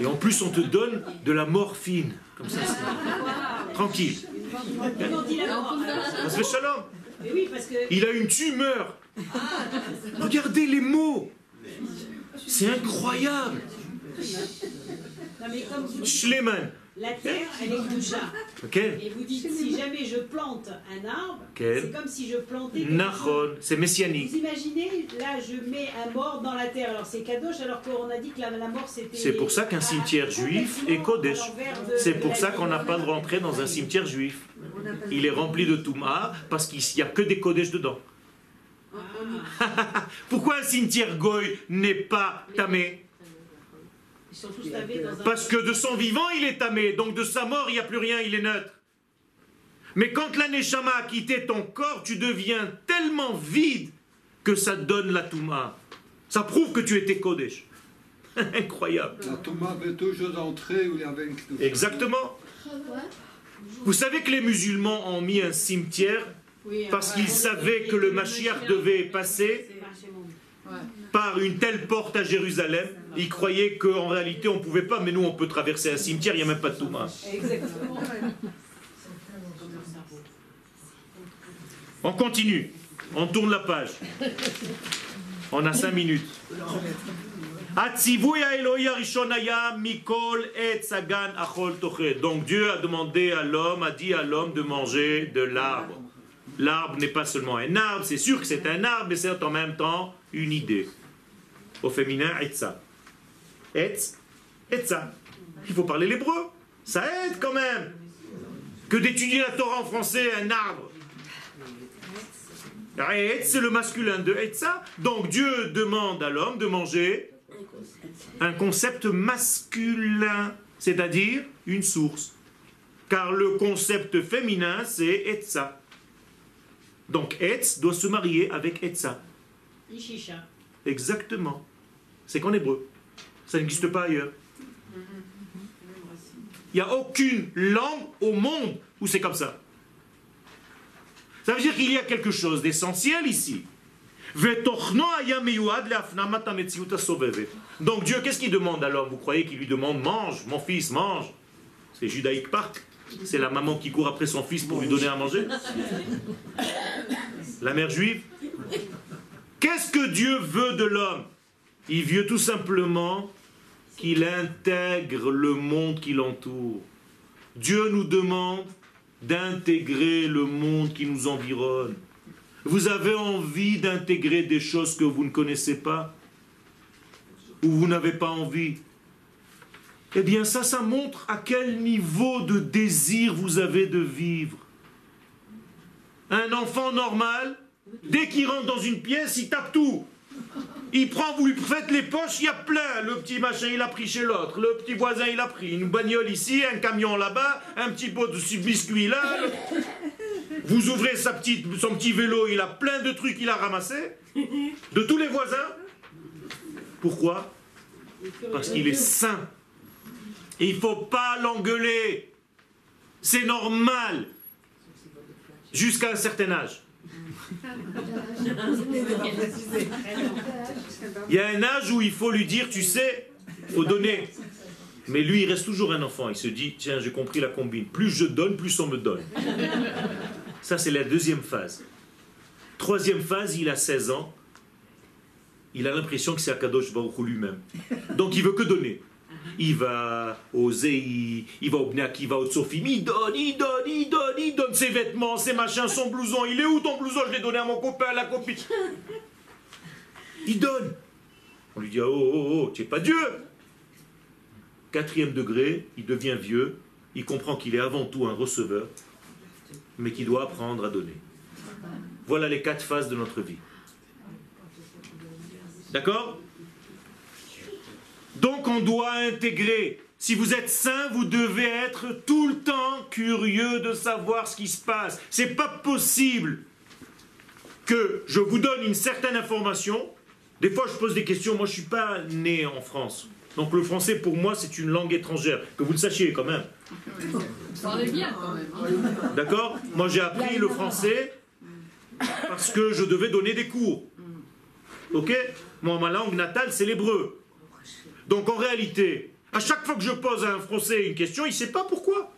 Et en plus, on te donne de la morphine. Comme ça, c'est- tranquille. Ça se fait shalom. Mais oui, parce que. Il a une tumeur. Regardez les mots. C'est incroyable. Non, mais comme vous dites, Schleman. la terre, elle est doucha. Ok Et vous dites, si jamais je plante un arbre, c'est comme si je plantais. Nahon. C'est messianique. Vous imaginez, là, je mets un mort dans la terre. Alors c'est kadosh, alors qu'on a dit que la, la mort c'était. C'est pour ça qu'un cimetière juif est Kodesh. De- C'est de pour ça qu'on n'a pas le droit d'entrer dans un cimetière juif. Il est rempli de Touma parce qu'il n'y a que des Kodesh dedans. Pourquoi un cimetière goy n'est pas tamé? Ils sont tous lavés dans un. Parce que de son vivant, il est tamé. Donc de sa mort, il n'y a plus rien, il est neutre. Mais quand la Neshama a quitté ton corps, tu deviens tellement vide que ça donne la Touma. Ça prouve que tu étais Kodesh. Incroyable. La Thomas avait toujours entré où il y avait une kiddush. Exactement. Vous savez que les musulmans ont mis un cimetière parce qu'ils savaient que le Mashiach devait passer par une telle porte à Jérusalem. Ils croyaient qu'en réalité on ne pouvait pas, mais nous on peut traverser un cimetière, il n'y a même pas de Touma. On continue, on tourne la page. On a cinq minutes. Donc Dieu a demandé à l'homme, a dit à l'homme de manger de l'arbre. L'arbre n'est pas seulement un arbre, c'est sûr que c'est un arbre, mais c'est en même temps une idée. Au féminin, etza. Etz, etza. Il faut parler l'hébreu. Ça aide quand même. Que d'étudier la Torah en français, un arbre. Etz, c'est le masculin de etza. Donc Dieu demande à l'homme de manger un concept masculin, c'est-à-dire une source. Car le concept féminin, c'est etza. Donc etz doit se marier avec etza. Exactement. C'est qu'en hébreu. Ça n'existe pas ailleurs. Il n'y a aucune langue au monde où c'est comme ça. Ça veut dire qu'il y a quelque chose d'essentiel ici. Donc Dieu, qu'est-ce qu'il demande à l'homme? Vous croyez qu'il lui demande mange, mon fils, mange! C'est judaïque Park. C'est la maman qui court après son fils pour lui donner à manger. La mère juive. Qu'est-ce que Dieu veut de l'homme? Il veut tout simplement qu'il intègre le monde qui l'entoure. Dieu nous demande d'intégrer le monde qui nous environne. Vous avez envie d'intégrer des choses que vous ne connaissez pas Ou vous n'avez pas envie? Eh bien ça, ça montre à quel niveau de désir vous avez de vivre. Un enfant normal, dès qu'il rentre dans une pièce, il tape tout. Il prend, vous lui faites les poches, il y a plein. Le petit machin, il a pris chez l'autre. Le petit voisin, il a pris une bagnole ici, un camion là-bas, un petit pot de biscuit là. Vous ouvrez sa son petit vélo, il a plein de trucs qu'il a ramassés. De tous les voisins. Pourquoi? Parce qu'il est sain. Il ne faut pas l'engueuler. C'est normal. Jusqu'à un certain âge. Il y a un âge où il faut lui dire, tu sais, faut donner. Mais lui, il reste toujours un enfant. Il se dit, tiens, j'ai compris la combine. Plus je donne, plus on me donne. Ça, c'est la deuxième phase. Troisième phase, il a 16 ans. il a l'impression que c'est Akadosh Baruch lui-même. Donc il veut que donner. Il va au Zei, il va au Bnek, il va au Tsofim, il donne, il donne, il donne, il donne ses vêtements, ses machins, son blouson. Il est où ton blouson? Je l'ai donné à mon copain, à la copine. Il donne. On lui dit Oh, oh, oh, tu n'es pas Dieu Quatrième degré, il devient vieux, il comprend qu'il est avant tout un receveur, mais qu'il doit apprendre à donner. Voilà les quatre phases de notre vie. D'accord? Donc on doit intégrer. Si vous êtes saint, vous devez être tout le temps curieux de savoir ce qui se passe. C'est pas possible que je vous donne une certaine information. Des fois, je pose des questions. Moi, je suis pas né en France. Donc le français, pour moi, c'est une langue étrangère. Que vous le sachiez quand même. Parlez bien quand même. hein. D'accord? Moi, j'ai appris le français parce que je devais donner des cours. Ok? Moi, ma langue natale, c'est l'hébreu. Donc, en réalité, à chaque fois que je pose à un Français une question, il ne sait pas pourquoi.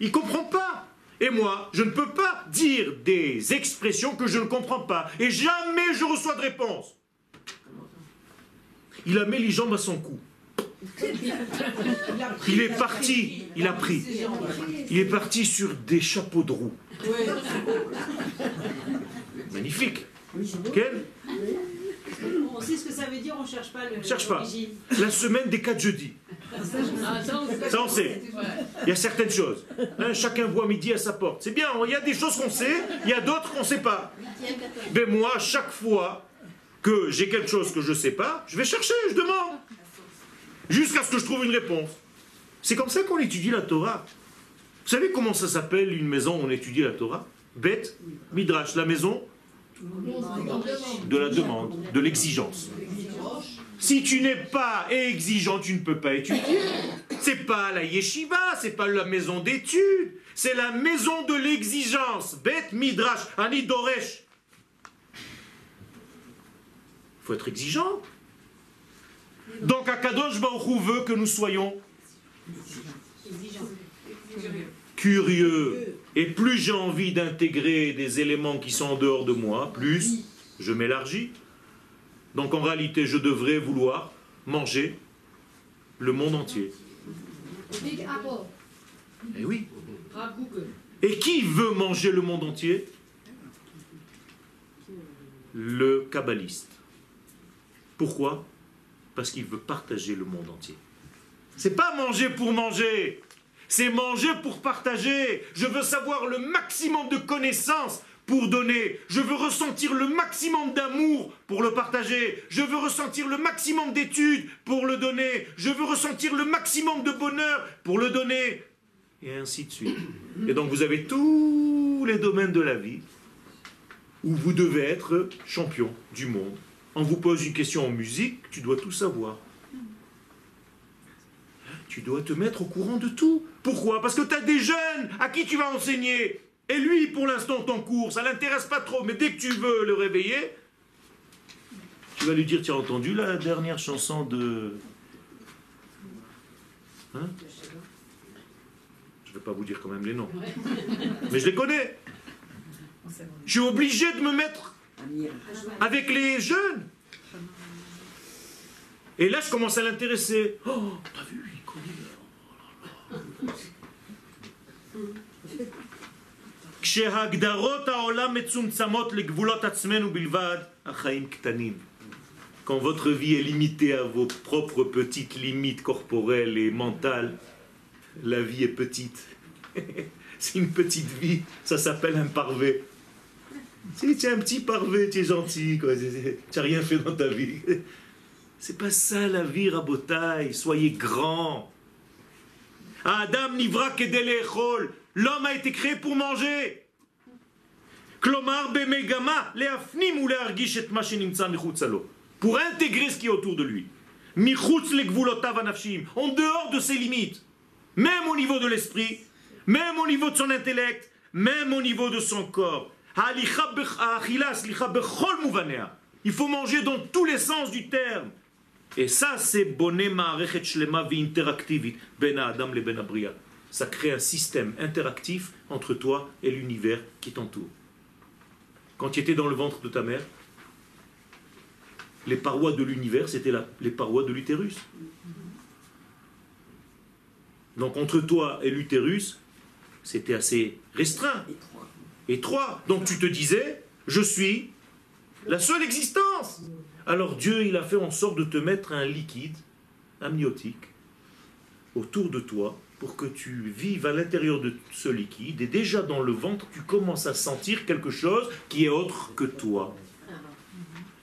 Il ne comprend pas. Et moi, je ne peux pas dire des expressions que je ne comprends pas. Et jamais je reçois de réponse. Il a mis les jambes à son cou. Il est parti, il a pris. Il est parti sur des chapeaux de roue. Magnifique. Quel On sait ce que ça veut dire, on cherche pas le. Cherche pas. La semaine des quatre jeudis. Ah, ça, on sait. Il y a certaines choses. Hein, chacun voit midi à sa porte. C'est bien, il y a des choses qu'on sait, il y a d'autres qu'on ne sait pas. Mais moi, chaque fois que j'ai quelque chose que je ne sais pas, je vais chercher, je demande. Jusqu'à ce que je trouve une réponse. C'est comme ça qu'on étudie la Torah. Vous savez comment ça s'appelle une maison où on étudie la Torah? Bête, Midrash, la maison de la demande, de l'exigence. Si tu n'es pas exigeant, tu ne peux pas étudier. C'est pas la yeshiva, c'est pas la maison d'études, c'est la maison de l'exigence. Bet midrash, ani doresh. Il faut être exigeant. Donc Akadosh Baruch Hu veut que nous soyons curieux. Et plus j'ai envie d'intégrer des éléments qui sont en dehors de moi, plus je m'élargis. Donc en réalité, je devrais vouloir manger le monde entier. Big Apple. Eh oui. Et qui veut manger le monde entier? Le kabbaliste. Pourquoi? Parce qu'il veut partager le monde entier. C'est pas manger pour manger, c'est manger pour partager. Je veux savoir le maximum de connaissances pour donner. Je veux ressentir le maximum d'amour pour le partager. Je veux ressentir le maximum d'études pour le donner. Je veux ressentir le maximum de bonheur pour le donner. Et ainsi de suite. Et donc vous avez tous les domaines de la vie où vous devez être champion du monde. On vous pose une question en musique, tu dois tout savoir. Tu dois te mettre au courant de tout. Pourquoi? Parce que tu as des jeunes à qui tu vas enseigner. Et lui, pour l'instant, ton cours, ça l'intéresse pas trop. Mais dès que tu veux le réveiller, tu vas lui dire, tu as entendu la dernière chanson de... Hein? Je ne vais pas vous dire quand même les noms. Mais je les connais. Je suis obligé de me mettre avec les jeunes. Et là, je commence à l'intéresser. Oh, t'as vu? כשהגדרות העולם מצומצמות לגבולות עצמנו בלבד, החיים קטנים. Quand votre vie est limitée à vos propres petites limites corporelles et mentales, la vie est petite. C'est une petite vie, ça s'appelle un parvé. Si tu es un petit parvé, tu es gentil, quoi. tu n'as rien fait dans ta vie. C'est pas ça la vie, Rabotaille. Soyez grand. Adam nivra. L'homme a été créé pour manger. Pour intégrer ce qui est autour de lui. En dehors de ses limites. Même au niveau de l'esprit, même au niveau de son intellect, même au niveau de son corps. Muvanea. Il faut manger dans tous les sens du terme. Et ça, c'est bonnet ma'arechet shlema interactivit ben adam le ben abria. Ça crée un système interactif entre toi et l'univers qui t'entoure. Quand tu étais dans le ventre de ta mère, les parois de l'univers, c'était les parois de l'utérus. Donc entre toi et l'utérus, c'était assez restreint, étroit. Donc tu te disais, je suis la seule existence. Alors Dieu, il a fait en sorte de te mettre un liquide amniotique autour de toi pour que tu vives à l'intérieur de ce liquide et déjà dans le ventre, tu commences à sentir quelque chose qui est autre que toi.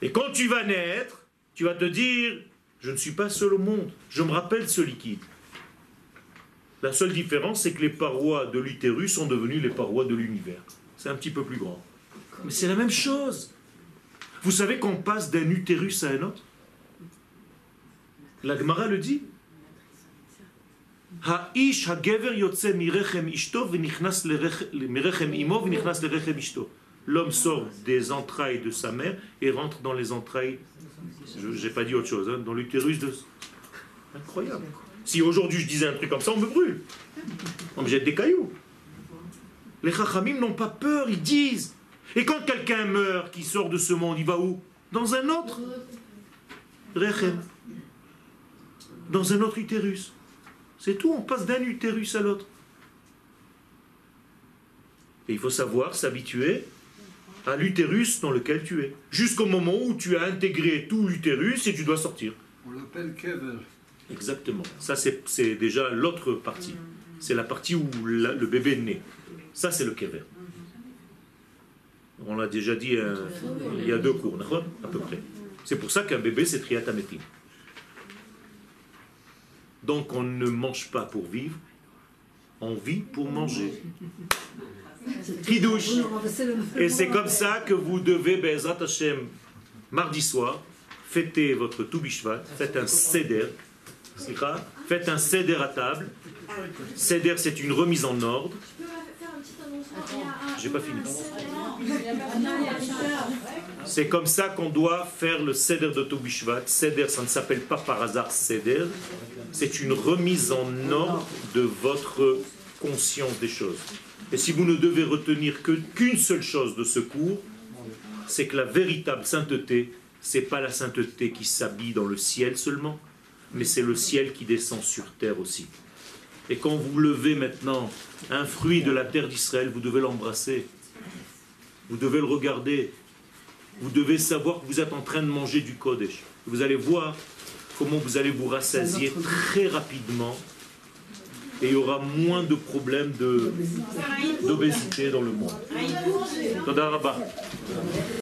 Et quand tu vas naître, tu vas te dire, je ne suis pas seul au monde, je me rappelle ce liquide. La seule différence, c'est que les parois de l'utérus sont devenues les parois de l'univers. C'est un petit peu plus grand. Mais c'est la même chose. Vous savez qu'on passe d'un utérus à un autre? La Gemara le dit? L'homme sort des entrailles de sa mère et rentre dans les entrailles, je n'ai pas dit autre chose, hein, dans l'utérus de... Incroyable. Si aujourd'hui je disais un truc comme ça, on me brûle. On me jette des cailloux. Les chachamim n'ont pas peur, ils disent et quand quelqu'un meurt, qui sort de ce monde, il va où? Dans un autre. Rechem. Dans un autre utérus. C'est tout, on passe d'un utérus à l'autre. Et il faut savoir s'habituer à l'utérus dans lequel tu es. Jusqu'au moment où tu as intégré tout l'utérus et tu dois sortir. On l'appelle kever. Exactement. Ça, c'est déjà l'autre partie. C'est la partie où la- le bébé est né. Ça, c'est le kever. On l'a déjà dit euh, il y a deux cours, à peu près. C'est pour ça qu'un bébé, c'est triatamétine. Donc, on ne mange pas pour vivre, on vit pour manger. Kidouche. Et c'est comme ça que vous devez, Bezrat Hashem, mardi soir, fêter votre Toubishvat, faites un seder, faites un seder à table. Seder, c'est une remise en ordre. J'ai pas fini. C'est comme ça qu'on doit faire le Seder de Toubishvat. Seder, ça ne s'appelle pas par hasard Seder. C'est une remise en ordre de votre conscience des choses. Et si vous ne devez retenir qu'une seule chose de ce cours, c'est que la véritable sainteté, c'est pas la sainteté qui s'habille dans le ciel seulement, mais c'est le ciel qui descend sur terre aussi. Et quand vous levez maintenant un fruit de la terre d'Israël, vous devez l'embrasser. Vous devez le regarder. Vous devez savoir que vous êtes en train de manger du Kodesh. Vous allez voir comment vous allez vous rassasier très rapidement et il y aura moins de problèmes de- d'obésité dans le monde.